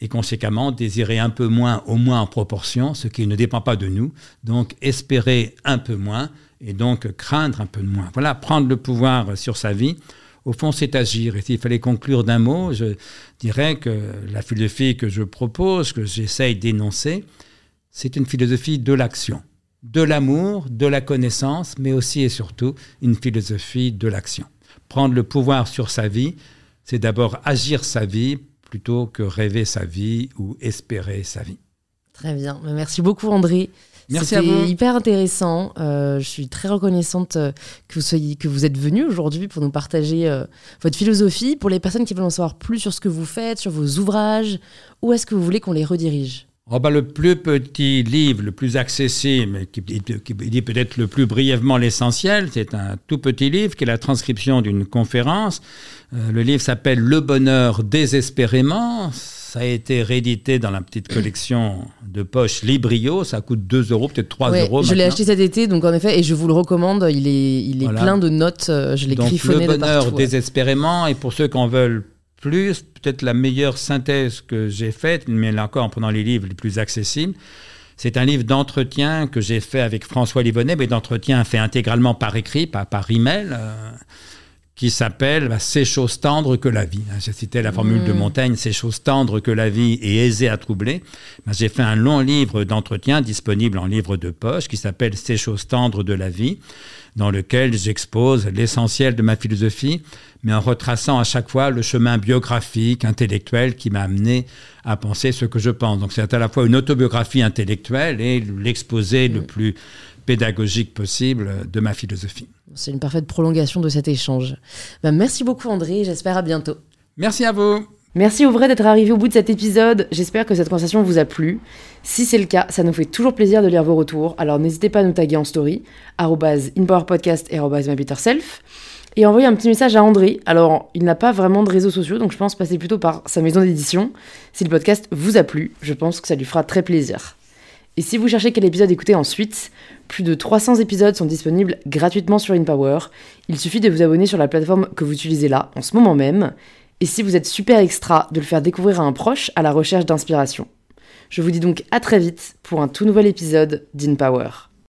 et conséquemment désirer un peu moins, au moins en proportion, ce qui ne dépend pas de nous, donc espérer un peu moins et donc craindre un peu moins. Voilà, prendre le pouvoir sur sa vie, au fond, c'est agir. Et s'il fallait conclure d'un mot, je dirais que la philosophie que je propose, que j'essaye d'énoncer, c'est une philosophie de l'action, de l'amour, de la connaissance, mais aussi et surtout une philosophie de l'action. Prendre le pouvoir sur sa vie, c'est d'abord agir sa vie plutôt que rêver sa vie ou espérer sa vie. Très bien. Merci beaucoup, André. Merci à vous. hyper intéressant. Euh, je suis très reconnaissante euh, que vous, soyez, que vous êtes venu aujourd'hui pour nous partager euh, votre philosophie. Pour les personnes qui veulent en savoir plus sur ce que vous faites, sur vos ouvrages, où est-ce que vous voulez qu'on les redirige? Oh bah, Le plus petit livre, le plus accessible, qui, qui dit peut-être le plus brièvement l'essentiel, c'est un tout petit livre qui est la transcription d'une conférence euh, le livre s'appelle Le bonheur désespérément. Ça a été réédité dans la petite collection de poche Librio. Ça coûte 2 euros, peut-être 3 euros. Je l'ai acheté cet été, donc en effet, et je vous le recommande. Il est, il est plein de notes. Euh, je l'ai griffonné Le bonheur désespérément. Et pour ceux qui en veulent plus, peut-être la meilleure synthèse que j'ai faite, mais là encore en prenant les livres les plus accessibles, C'est un livre d'entretien que j'ai fait avec François Livonnet, mais d'entretien fait intégralement par écrit, pas par email. Euh, qui s'appelle bah, C'est chose tendre que la vie. J'ai cité la formule de mmh. Montaigne, C'est chose tendre que la vie et aisée à troubler. Bah, j'ai fait un long livre d'entretien disponible en livre de poche qui s'appelle C'est chose tendre de la vie, dans lequel j'expose l'essentiel de ma philosophie, mais en retraçant à chaque fois le chemin biographique, intellectuel qui m'a amené à penser ce que je pense. Donc c'est à la fois une autobiographie intellectuelle et l'exposé le mmh. plus pédagogique possible de ma philosophie. C'est une parfaite prolongation de cet échange. Ben, merci beaucoup André, j'espère à bientôt. Merci à vous. Merci au vrai d'être arrivé au bout de cet épisode. J'espère que cette conversation vous a plu. Si c'est le cas, ça nous fait toujours plaisir de lire vos retours. Alors n'hésitez pas à nous taguer en story, inpowerpodcast et mybetterself. Et envoyer un petit message à André. Alors, il n'a pas vraiment de réseaux sociaux, donc je pense passer plutôt par sa maison d'édition. Si le podcast vous a plu, je pense que ça lui fera très plaisir. Et si vous cherchez quel épisode écouter ensuite, plus de 300 épisodes sont disponibles gratuitement sur InPower. Il suffit de vous abonner sur la plateforme que vous utilisez là, en ce moment même. Et si vous êtes super extra, de le faire découvrir à un proche à la recherche d'inspiration. Je vous dis donc à très vite pour un tout nouvel épisode d'InPower.